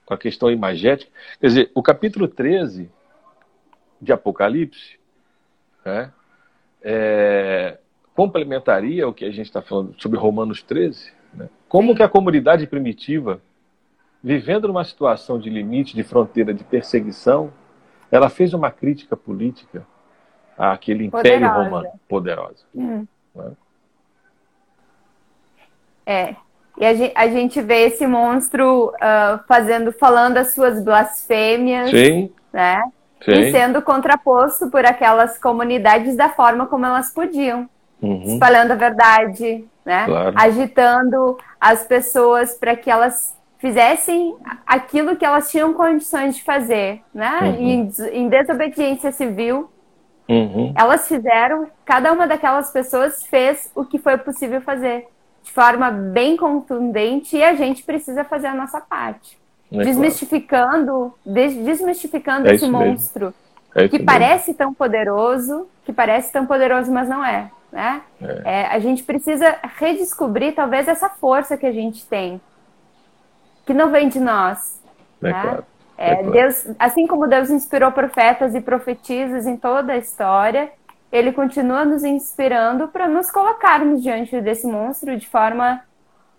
Speaker 1: com a questão imagética. Quer dizer, o capítulo 13 de Apocalipse né, é, complementaria o que a gente está falando sobre Romanos 13. Né? Como que a comunidade primitiva, vivendo numa situação de limite, de fronteira, de perseguição, ela fez uma crítica política àquele império poderosa. romano poderosa.
Speaker 2: Hum. Né? É. E a gente, a gente vê esse monstro uh, fazendo, falando as suas blasfêmias,
Speaker 1: Sim.
Speaker 2: né?
Speaker 1: Sim.
Speaker 2: E sendo contraposto por aquelas comunidades da forma como elas podiam, uhum. espalhando a verdade, né?
Speaker 1: Claro.
Speaker 2: Agitando as pessoas para que elas fizessem aquilo que elas tinham condições de fazer, né? Uhum. Em, em desobediência civil,
Speaker 1: Uhum.
Speaker 2: Elas fizeram, cada uma daquelas pessoas fez o que foi possível fazer de forma bem contundente e a gente precisa fazer a nossa parte. É desmistificando, claro. desmistificando é esse monstro
Speaker 1: é
Speaker 2: que parece tão poderoso, que parece tão poderoso, mas não é. Né?
Speaker 1: É.
Speaker 2: é. a gente precisa redescobrir talvez essa força que a gente tem, que não vem de nós.
Speaker 1: É
Speaker 2: né?
Speaker 1: claro.
Speaker 2: É, é Deus, assim como Deus inspirou profetas e profetizas em toda a história, ele continua nos inspirando para nos colocarmos diante desse monstro de forma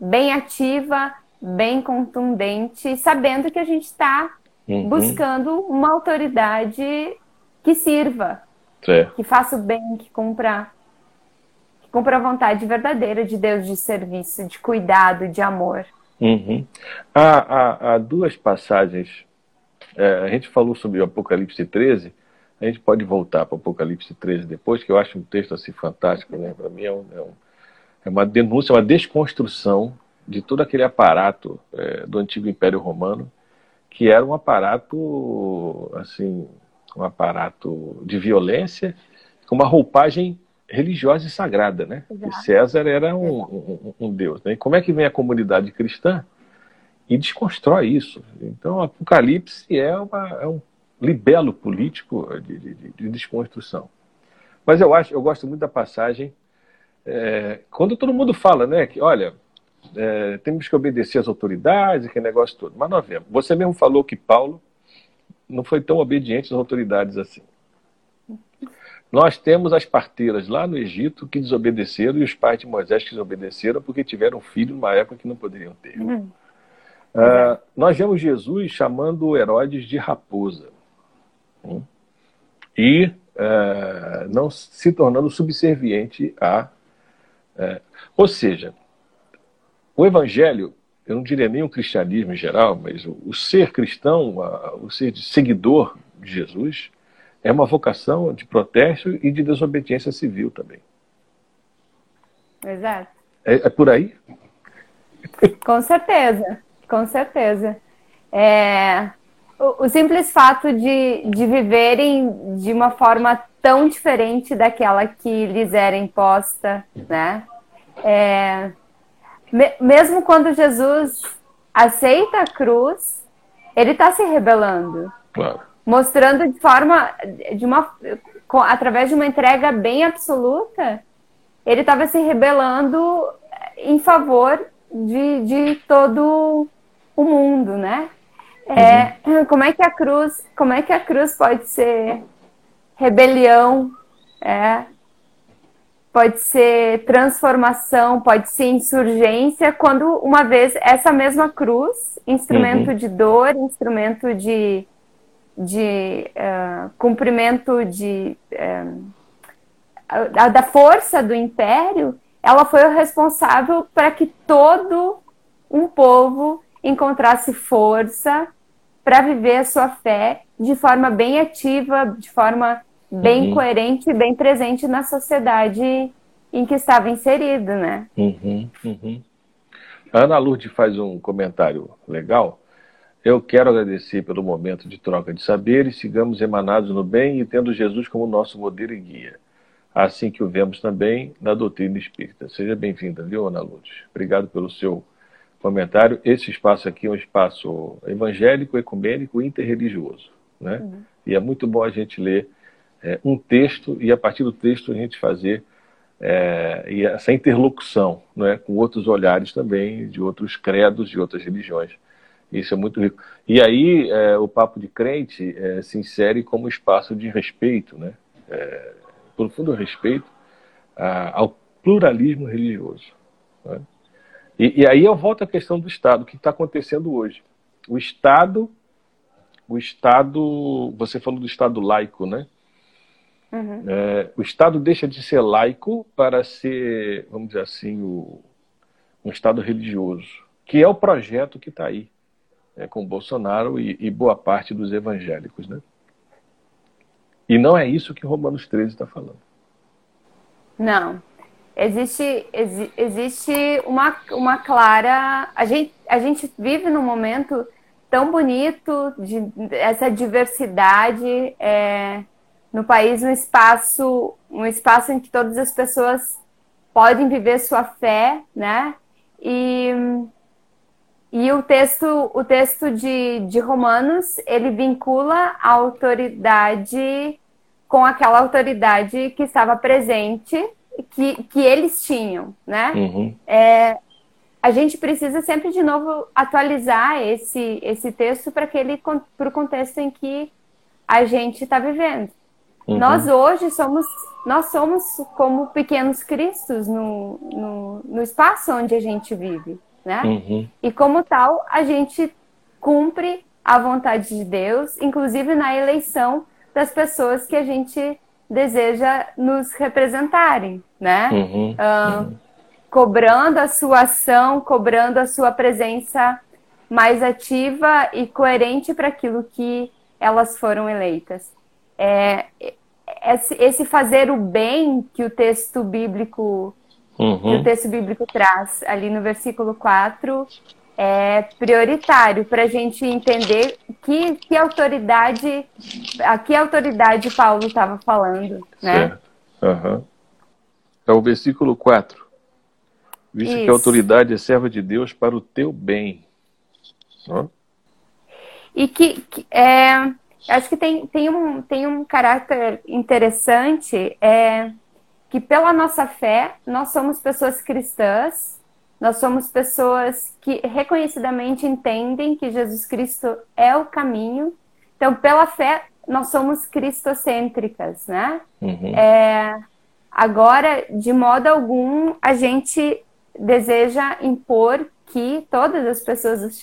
Speaker 2: bem ativa, bem contundente, sabendo que a gente está uhum. buscando uma autoridade que sirva, que faça o bem, que cumpra, que cumpra a vontade verdadeira de Deus de serviço, de cuidado, de amor.
Speaker 1: Uhum. Há, há, há, duas passagens. É, a gente falou sobre o Apocalipse 13. A gente pode voltar para o Apocalipse 13 depois, que eu acho um texto assim fantástico. Né? Para mim é, um, é, um, é, uma denúncia, uma desconstrução de todo aquele aparato é, do antigo Império Romano, que era um aparato assim, um aparato de violência, com uma roupagem religiosa e sagrada, né? E César era um, um, um, deus. Né? E como é que vem a comunidade cristã e desconstrói isso? Então, o Apocalipse é, uma, é um libelo político de, de, de, desconstrução. Mas eu acho, eu gosto muito da passagem é, quando todo mundo fala, né, que olha, é, temos que obedecer às autoridades, aquele negócio todo. Mas nós vemos. Você mesmo falou que Paulo não foi tão obediente às autoridades assim. Nós temos as parteiras lá no Egito que desobedeceram e os pais de Moisés que desobedeceram porque tiveram filho numa época que não poderiam ter. Uhum. Uh, nós vemos Jesus chamando Herodes de raposa hein? e uh, não se tornando subserviente a. Uh, ou seja, o Evangelho, eu não diria nem o cristianismo em geral, mas o, o ser cristão, o ser seguidor de Jesus, é uma vocação de protesto e de desobediência civil também.
Speaker 2: Exato.
Speaker 1: É, é por aí?
Speaker 2: Com certeza, com certeza. É, o, o, simples fato de, de viverem de uma forma tão diferente daquela que lhes era imposta, né? É, me, mesmo quando Jesus aceita a cruz, ele está se rebelando.
Speaker 1: Claro
Speaker 2: mostrando de forma de uma através de uma entrega bem absoluta, ele estava se rebelando em favor de, de todo o mundo, né? É, uhum. como é que a cruz, como é que a cruz pode ser rebelião, é, pode ser transformação, pode ser insurgência, quando uma vez essa mesma cruz, instrumento uhum. de dor, instrumento de de uh, cumprimento de, uh, da força do império, ela foi o responsável para que todo um povo encontrasse força para viver a sua fé de forma bem ativa, de forma bem uhum. coerente e bem presente na sociedade em que estava inserido, né?
Speaker 1: Uhum, uhum. A Ana Lourdes faz um comentário legal eu quero agradecer pelo momento de troca de saberes, sigamos emanados no bem e tendo Jesus como nosso modelo e guia. Assim que o vemos também na doutrina espírita. Seja bem-vinda, viu, Ana Lourdes? Obrigado pelo seu comentário. Esse espaço aqui é um espaço evangélico, ecumênico e interreligioso. Né? Uhum. E é muito bom a gente ler é, um texto e, a partir do texto, a gente fazer é, e essa interlocução não é, com outros olhares também, de outros credos, de outras religiões. Isso é muito rico. E aí é, o papo de crente é, se insere como espaço de respeito, né? É, profundo respeito a, ao pluralismo religioso. Né? E, e, aí eu volto à questão do Estado, o que está acontecendo hoje. O Estado, o Estado, você falou do Estado laico, né? Uhum. É, o Estado deixa de ser laico para ser, vamos dizer assim, o, um Estado religioso, que é o projeto que está aí é, com Bolsonaro e, e, boa parte dos evangélicos. Né? E não é isso que Romanos 13 está falando.
Speaker 2: Não. Existe, exi, existe uma, uma clara. A gente, a gente vive num momento tão bonito, de, essa diversidade é, no país, um espaço, um espaço em que todas as pessoas podem viver sua fé, né? E e o texto, o texto de, de Romanos, ele vincula a autoridade com aquela autoridade que estava presente, que, que eles tinham, né? Uhum. É, a gente precisa sempre de novo atualizar esse, esse texto para aquele para o contexto em que a gente está vivendo. Uhum. Nós hoje somos nós somos como pequenos cristos no, no, no espaço onde a gente vive. né? Uhum. E como tal, a gente cumpre a vontade de Deus, inclusive na eleição das pessoas que a gente deseja nos representarem, né? Uhum. Uh, cobrando a sua ação, cobrando a sua presença mais ativa e coerente para aquilo que elas foram eleitas. É, esse fazer o bem que o texto bíblico uhum. o texto bíblico traz ali no versículo 4 é prioritário para a gente entender que, que autoridade a que autoridade Paulo estava falando, né?
Speaker 1: Uhum. É o versículo 4. Visto Isso. que a autoridade é serva de Deus para o teu bem.
Speaker 2: E que, que é, acho que tem, tem, um, tem um caráter interessante é, que pela nossa fé nós somos pessoas cristãs, nós somos pessoas que reconhecidamente entendem que Jesus Cristo é o caminho. Então, pela fé, nós somos cristocêntricas, né? Uhum. É, agora, de modo algum, a gente deseja impor que todas as pessoas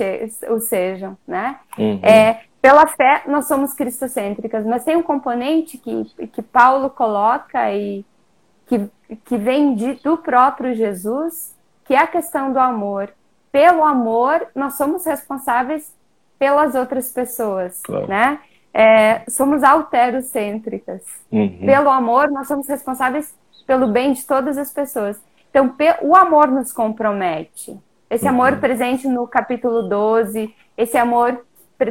Speaker 2: o, sejam, né? Uhum. É, pela fé, nós somos cristocêntricas, mas tem um componente que, que Paulo coloca e que, que vem de, do próprio Jesus, que é a questão do amor. Pelo amor, nós somos responsáveis pelas outras pessoas, claro. né? É, somos alterocêntricas. Uhum. Pelo amor, nós somos responsáveis pelo bem de todas as pessoas. Então, o amor nos compromete. Esse uhum. amor presente no capítulo 12, esse amor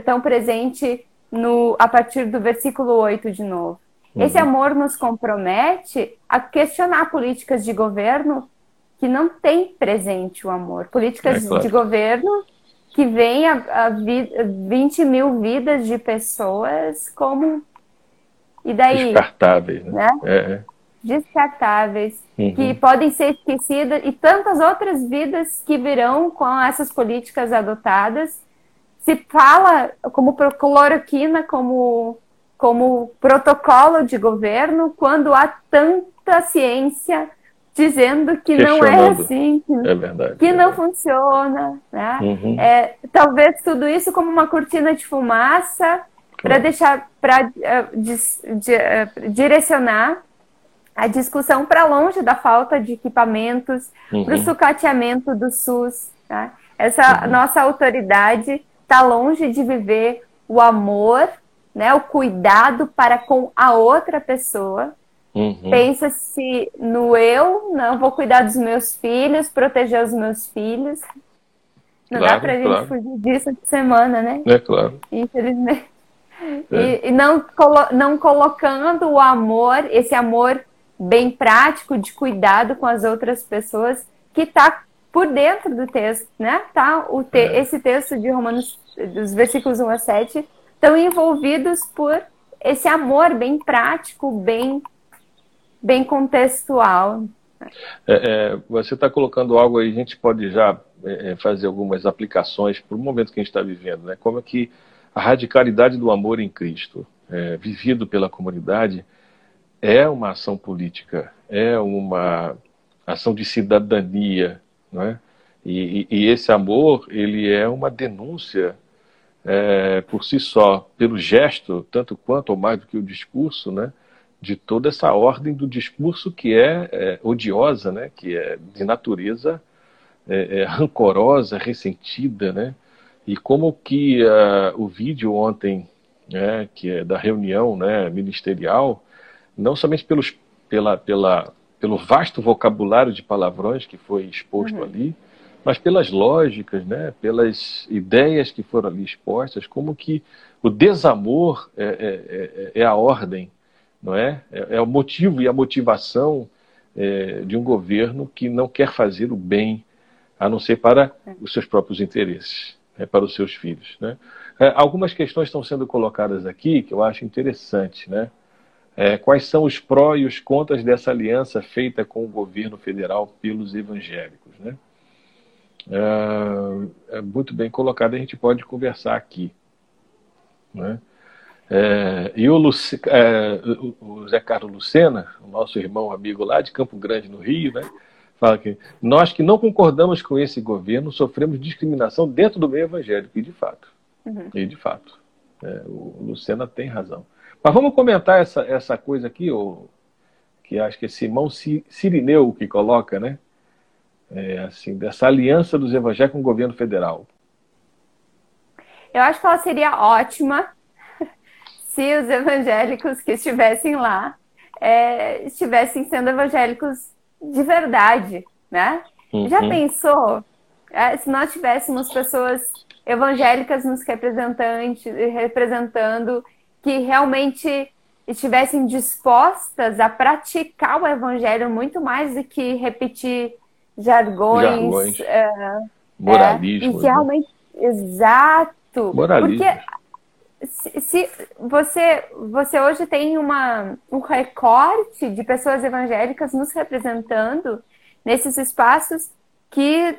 Speaker 2: tão presente no, a partir do versículo 8 de novo. Uhum. Esse amor nos compromete a questionar políticas de governo que não tem presente o amor. Políticas é claro. de governo que vêm a, a vi, 20 mil vidas de pessoas como. E daí?
Speaker 1: Descartáveis, né? né? É. é
Speaker 2: descartáveis, uhum. que podem ser esquecidas, e tantas outras vidas que virão com essas políticas adotadas. Se fala como cloroquina, como, como protocolo de governo, quando há tanta ciência dizendo que não é assim, que,
Speaker 1: é verdade,
Speaker 2: que
Speaker 1: é
Speaker 2: não funciona. Né? Uhum. É, talvez tudo isso como uma cortina de fumaça para deixar, para uh, eh, uh, direcionar a discussão para longe da falta de equipamentos, uhum. para o sucateamento do SUS. Tá? Essa uhum. nossa autoridade está longe de viver o amor, né, o cuidado para com a outra pessoa. Uhum. Pensa-se no eu, não vou cuidar dos meus filhos, proteger os meus filhos. Não claro, dá para a gente claro. fugir disso de semana, né?
Speaker 1: É claro.
Speaker 2: Infelizmente. É. E, e, não, colo não colocando o amor, esse amor bem prático de cuidado com as outras pessoas que está por dentro do texto, né? Tá o te é. esse texto de Romanos, dos versículos 1 a 7, estão envolvidos por esse amor bem prático, bem, bem contextual.
Speaker 1: É, é, você está colocando algo aí, a gente pode já é, é, fazer algumas aplicações para o momento que a gente está vivendo, né? Como é que a radicalidade do amor em Cristo, é, vivido pela comunidade, é uma ação política, é uma ação de cidadania, não é? E, e, esse amor ele é uma denúncia é, por si só, pelo gesto, tanto quanto ou mais do que o discurso, né? De toda essa ordem do discurso que é, é odiosa, né? Que é de natureza é, é rancorosa, ressentida, né? E como que uh, o vídeo ontem, né, que é da reunião né, ministerial, não somente pelos, pela, pela, pelo vasto vocabulário de palavrões que foi exposto uhum. ali, mas pelas lógicas, né, pelas ideias que foram ali expostas, como que o desamor é, é, é, é a ordem, não é? é? é? o motivo e a motivação é, de um governo que não quer fazer o bem, a não ser para é. os seus próprios interesses, né, para os seus filhos. Né? algumas questões estão sendo colocadas aqui que eu acho interessante, né? É, quais são os prós e os contras dessa aliança feita com o governo federal pelos evangélicos? Né? É, é muito bem colocado, a gente pode conversar aqui. Né? É, e o, Luci, é, o, Zé Carlos Lucena, o nosso irmão amigo lá de Campo Grande, no Rio, né, Fala que nós que não concordamos com esse governo sofremos discriminação dentro do meio evangélico, e de fato. Uhum. E de fato. É, o Lucena tem razão. Mas vamos comentar essa, essa coisa aqui, o, que acho que é Simão Sirineu que coloca, né? É, assim, dessa aliança dos evangélicos com o governo federal.
Speaker 2: Eu acho que ela seria ótima se os evangélicos que estivessem lá é, estivessem sendo evangélicos de verdade, né? Uhum. Já pensou é, se nós tivéssemos pessoas evangélicas nos representando que realmente estivessem dispostas a praticar o evangelho muito mais do que repetir jargões, jargões.
Speaker 1: É, moralismo. É, e
Speaker 2: que né? realmente, né? exato.
Speaker 1: Moralismo. Porque
Speaker 2: se, se, você, você hoje tem uma, um recorte de pessoas evangélicas nos representando nesses espaços que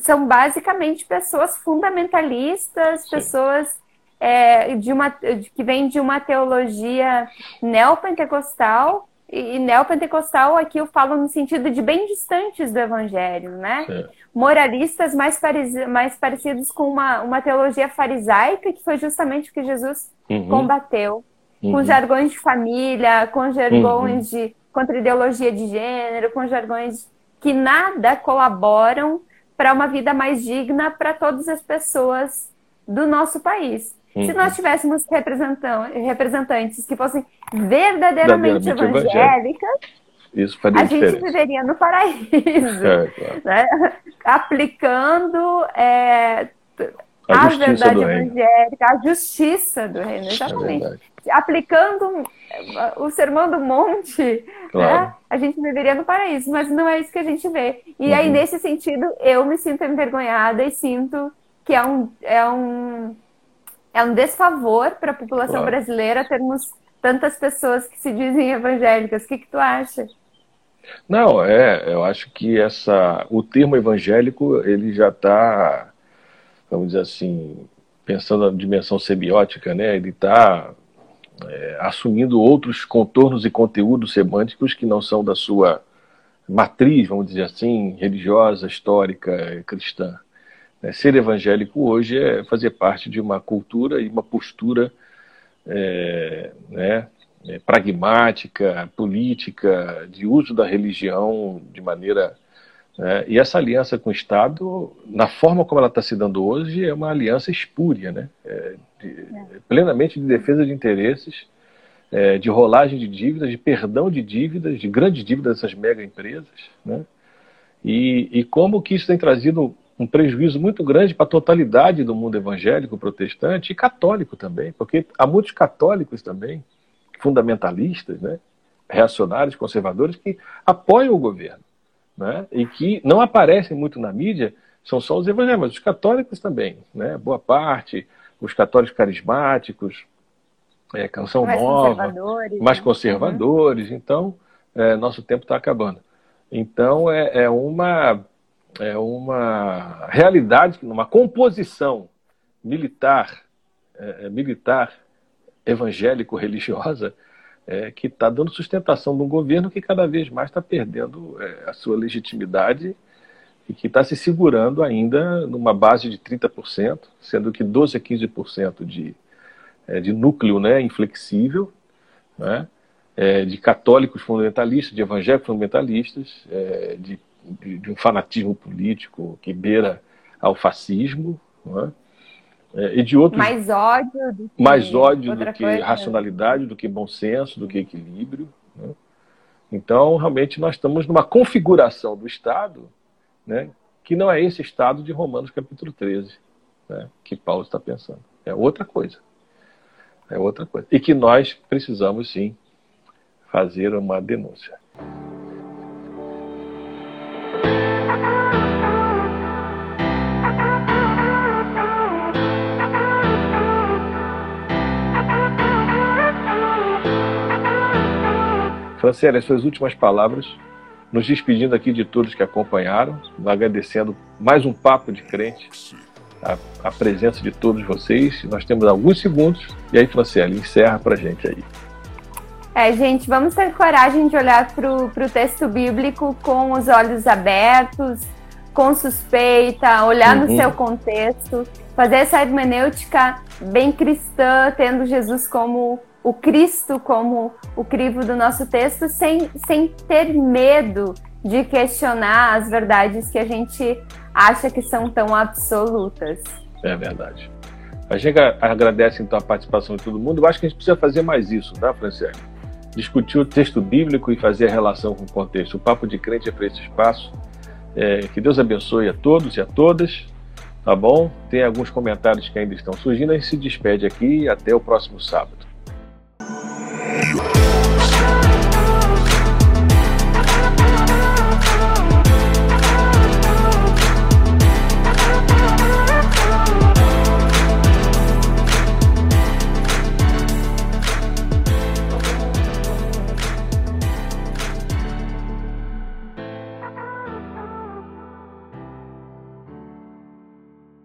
Speaker 2: são basicamente pessoas fundamentalistas, Sim. pessoas é, de uma, que vêm de uma teologia neopentecostal, e, e neopentecostal aqui eu falo no sentido de bem distantes do evangelho, né? Sim. Moralistas mais, mais parecidos com uma, uma teologia farisaica, que foi justamente o que Jesus uhum. combateu. Uhum. Com jargões de família, com jargões uhum. de contra ideologia de gênero, com jargões que nada colaboram para uma vida mais digna para todas as pessoas do nosso país. Uhum. Se nós tivéssemos representantes que fossem verdadeiramente, verdadeiramente evangélicas,
Speaker 1: isso faria
Speaker 2: a diferença. gente viveria no paraíso, é, claro. né? aplicando é, a, a verdade evangélica, a justiça do reino, é exatamente. É aplicando o sermão do monte, né? claro. né? a gente viveria no paraíso, mas não é isso que a gente vê. E uhum. aí, nesse sentido, eu me sinto envergonhada e sinto que é um, é um é um desfavor para a população claro. brasileira termos tantas pessoas que se dizem evangélicas. O que, que tu acha?
Speaker 1: Não, é, eu acho que essa, o termo evangélico ele já está, vamos dizer assim, pensando na dimensão semiótica, né? Ele está é, assumindo outros contornos e conteúdos semânticos que não são da sua matriz, vamos dizer assim, religiosa, histórica, cristã. Né? Ser evangélico hoje é fazer parte de uma cultura e uma postura é, né, é, pragmática, política, de uso da religião de maneira. Né, e essa aliança com o Estado, na forma como ela está se dando hoje, é uma aliança espúria, né, é, de, é. plenamente de defesa de interesses, é, de rolagem de dívidas, de perdão de dívidas, de grandes dívidas dessas mega empresas. Né, e, e como que isso tem trazido um prejuízo muito grande para a totalidade do mundo evangélico, protestante e católico também, porque há muitos católicos também, fundamentalistas, né, reacionários, conservadores, que apoiam o governo né, e que não aparecem muito na mídia, são só os evangélicos, mas os católicos também, né, boa parte, os católicos carismáticos, é, Canção mais Nova, conservadores, mais né? conservadores, então é, nosso tempo está acabando. Então é, é uma é uma realidade, uma composição militar, é, é militar evangélico-religiosa é, que está dando sustentação de um governo que cada vez mais está perdendo é, a sua legitimidade e que está se segurando ainda numa base de 30%, sendo que 12 a 15% de, é, de núcleo né, inflexível, né, é, de católicos fundamentalistas, de evangélicos fundamentalistas, de de, de um fanatismo político que beira ao fascismo, é? É, e de outros
Speaker 2: mais ódio do
Speaker 1: que, mais ódio do que racionalidade, do que bom senso, do que equilíbrio. Né? Então, realmente, nós estamos numa configuração do Estado né, que não é esse Estado de Romanos capítulo 13, né, que Paulo está pensando. É outra coisa. É outra coisa. E que nós precisamos, sim, fazer uma denúncia. Franciele, as suas últimas palavras, nos despedindo aqui de todos que acompanharam, agradecendo mais um papo de crente, a, a presença de todos vocês. Nós temos alguns segundos, e aí, Franciele, encerra para gente aí.
Speaker 2: É, gente, vamos ter coragem de olhar para o texto bíblico com os olhos abertos, com suspeita, olhar uhum. no seu contexto, fazer essa hermenêutica bem cristã, tendo Jesus como o Cristo como o crivo do nosso texto, sem, sem ter medo de questionar as verdades que a gente acha que são tão absolutas.
Speaker 1: É verdade. A gente agradece então a participação de todo mundo. Eu acho que a gente precisa fazer mais isso, tá, Franciele? Discutir o texto bíblico e fazer a relação com o contexto. O Papo de Crente é para esse espaço. É, que Deus abençoe a todos e a todas. Tá bom? Tem alguns comentários que ainda estão surgindo. A gente se despede aqui e até o próximo sábado. Yeah.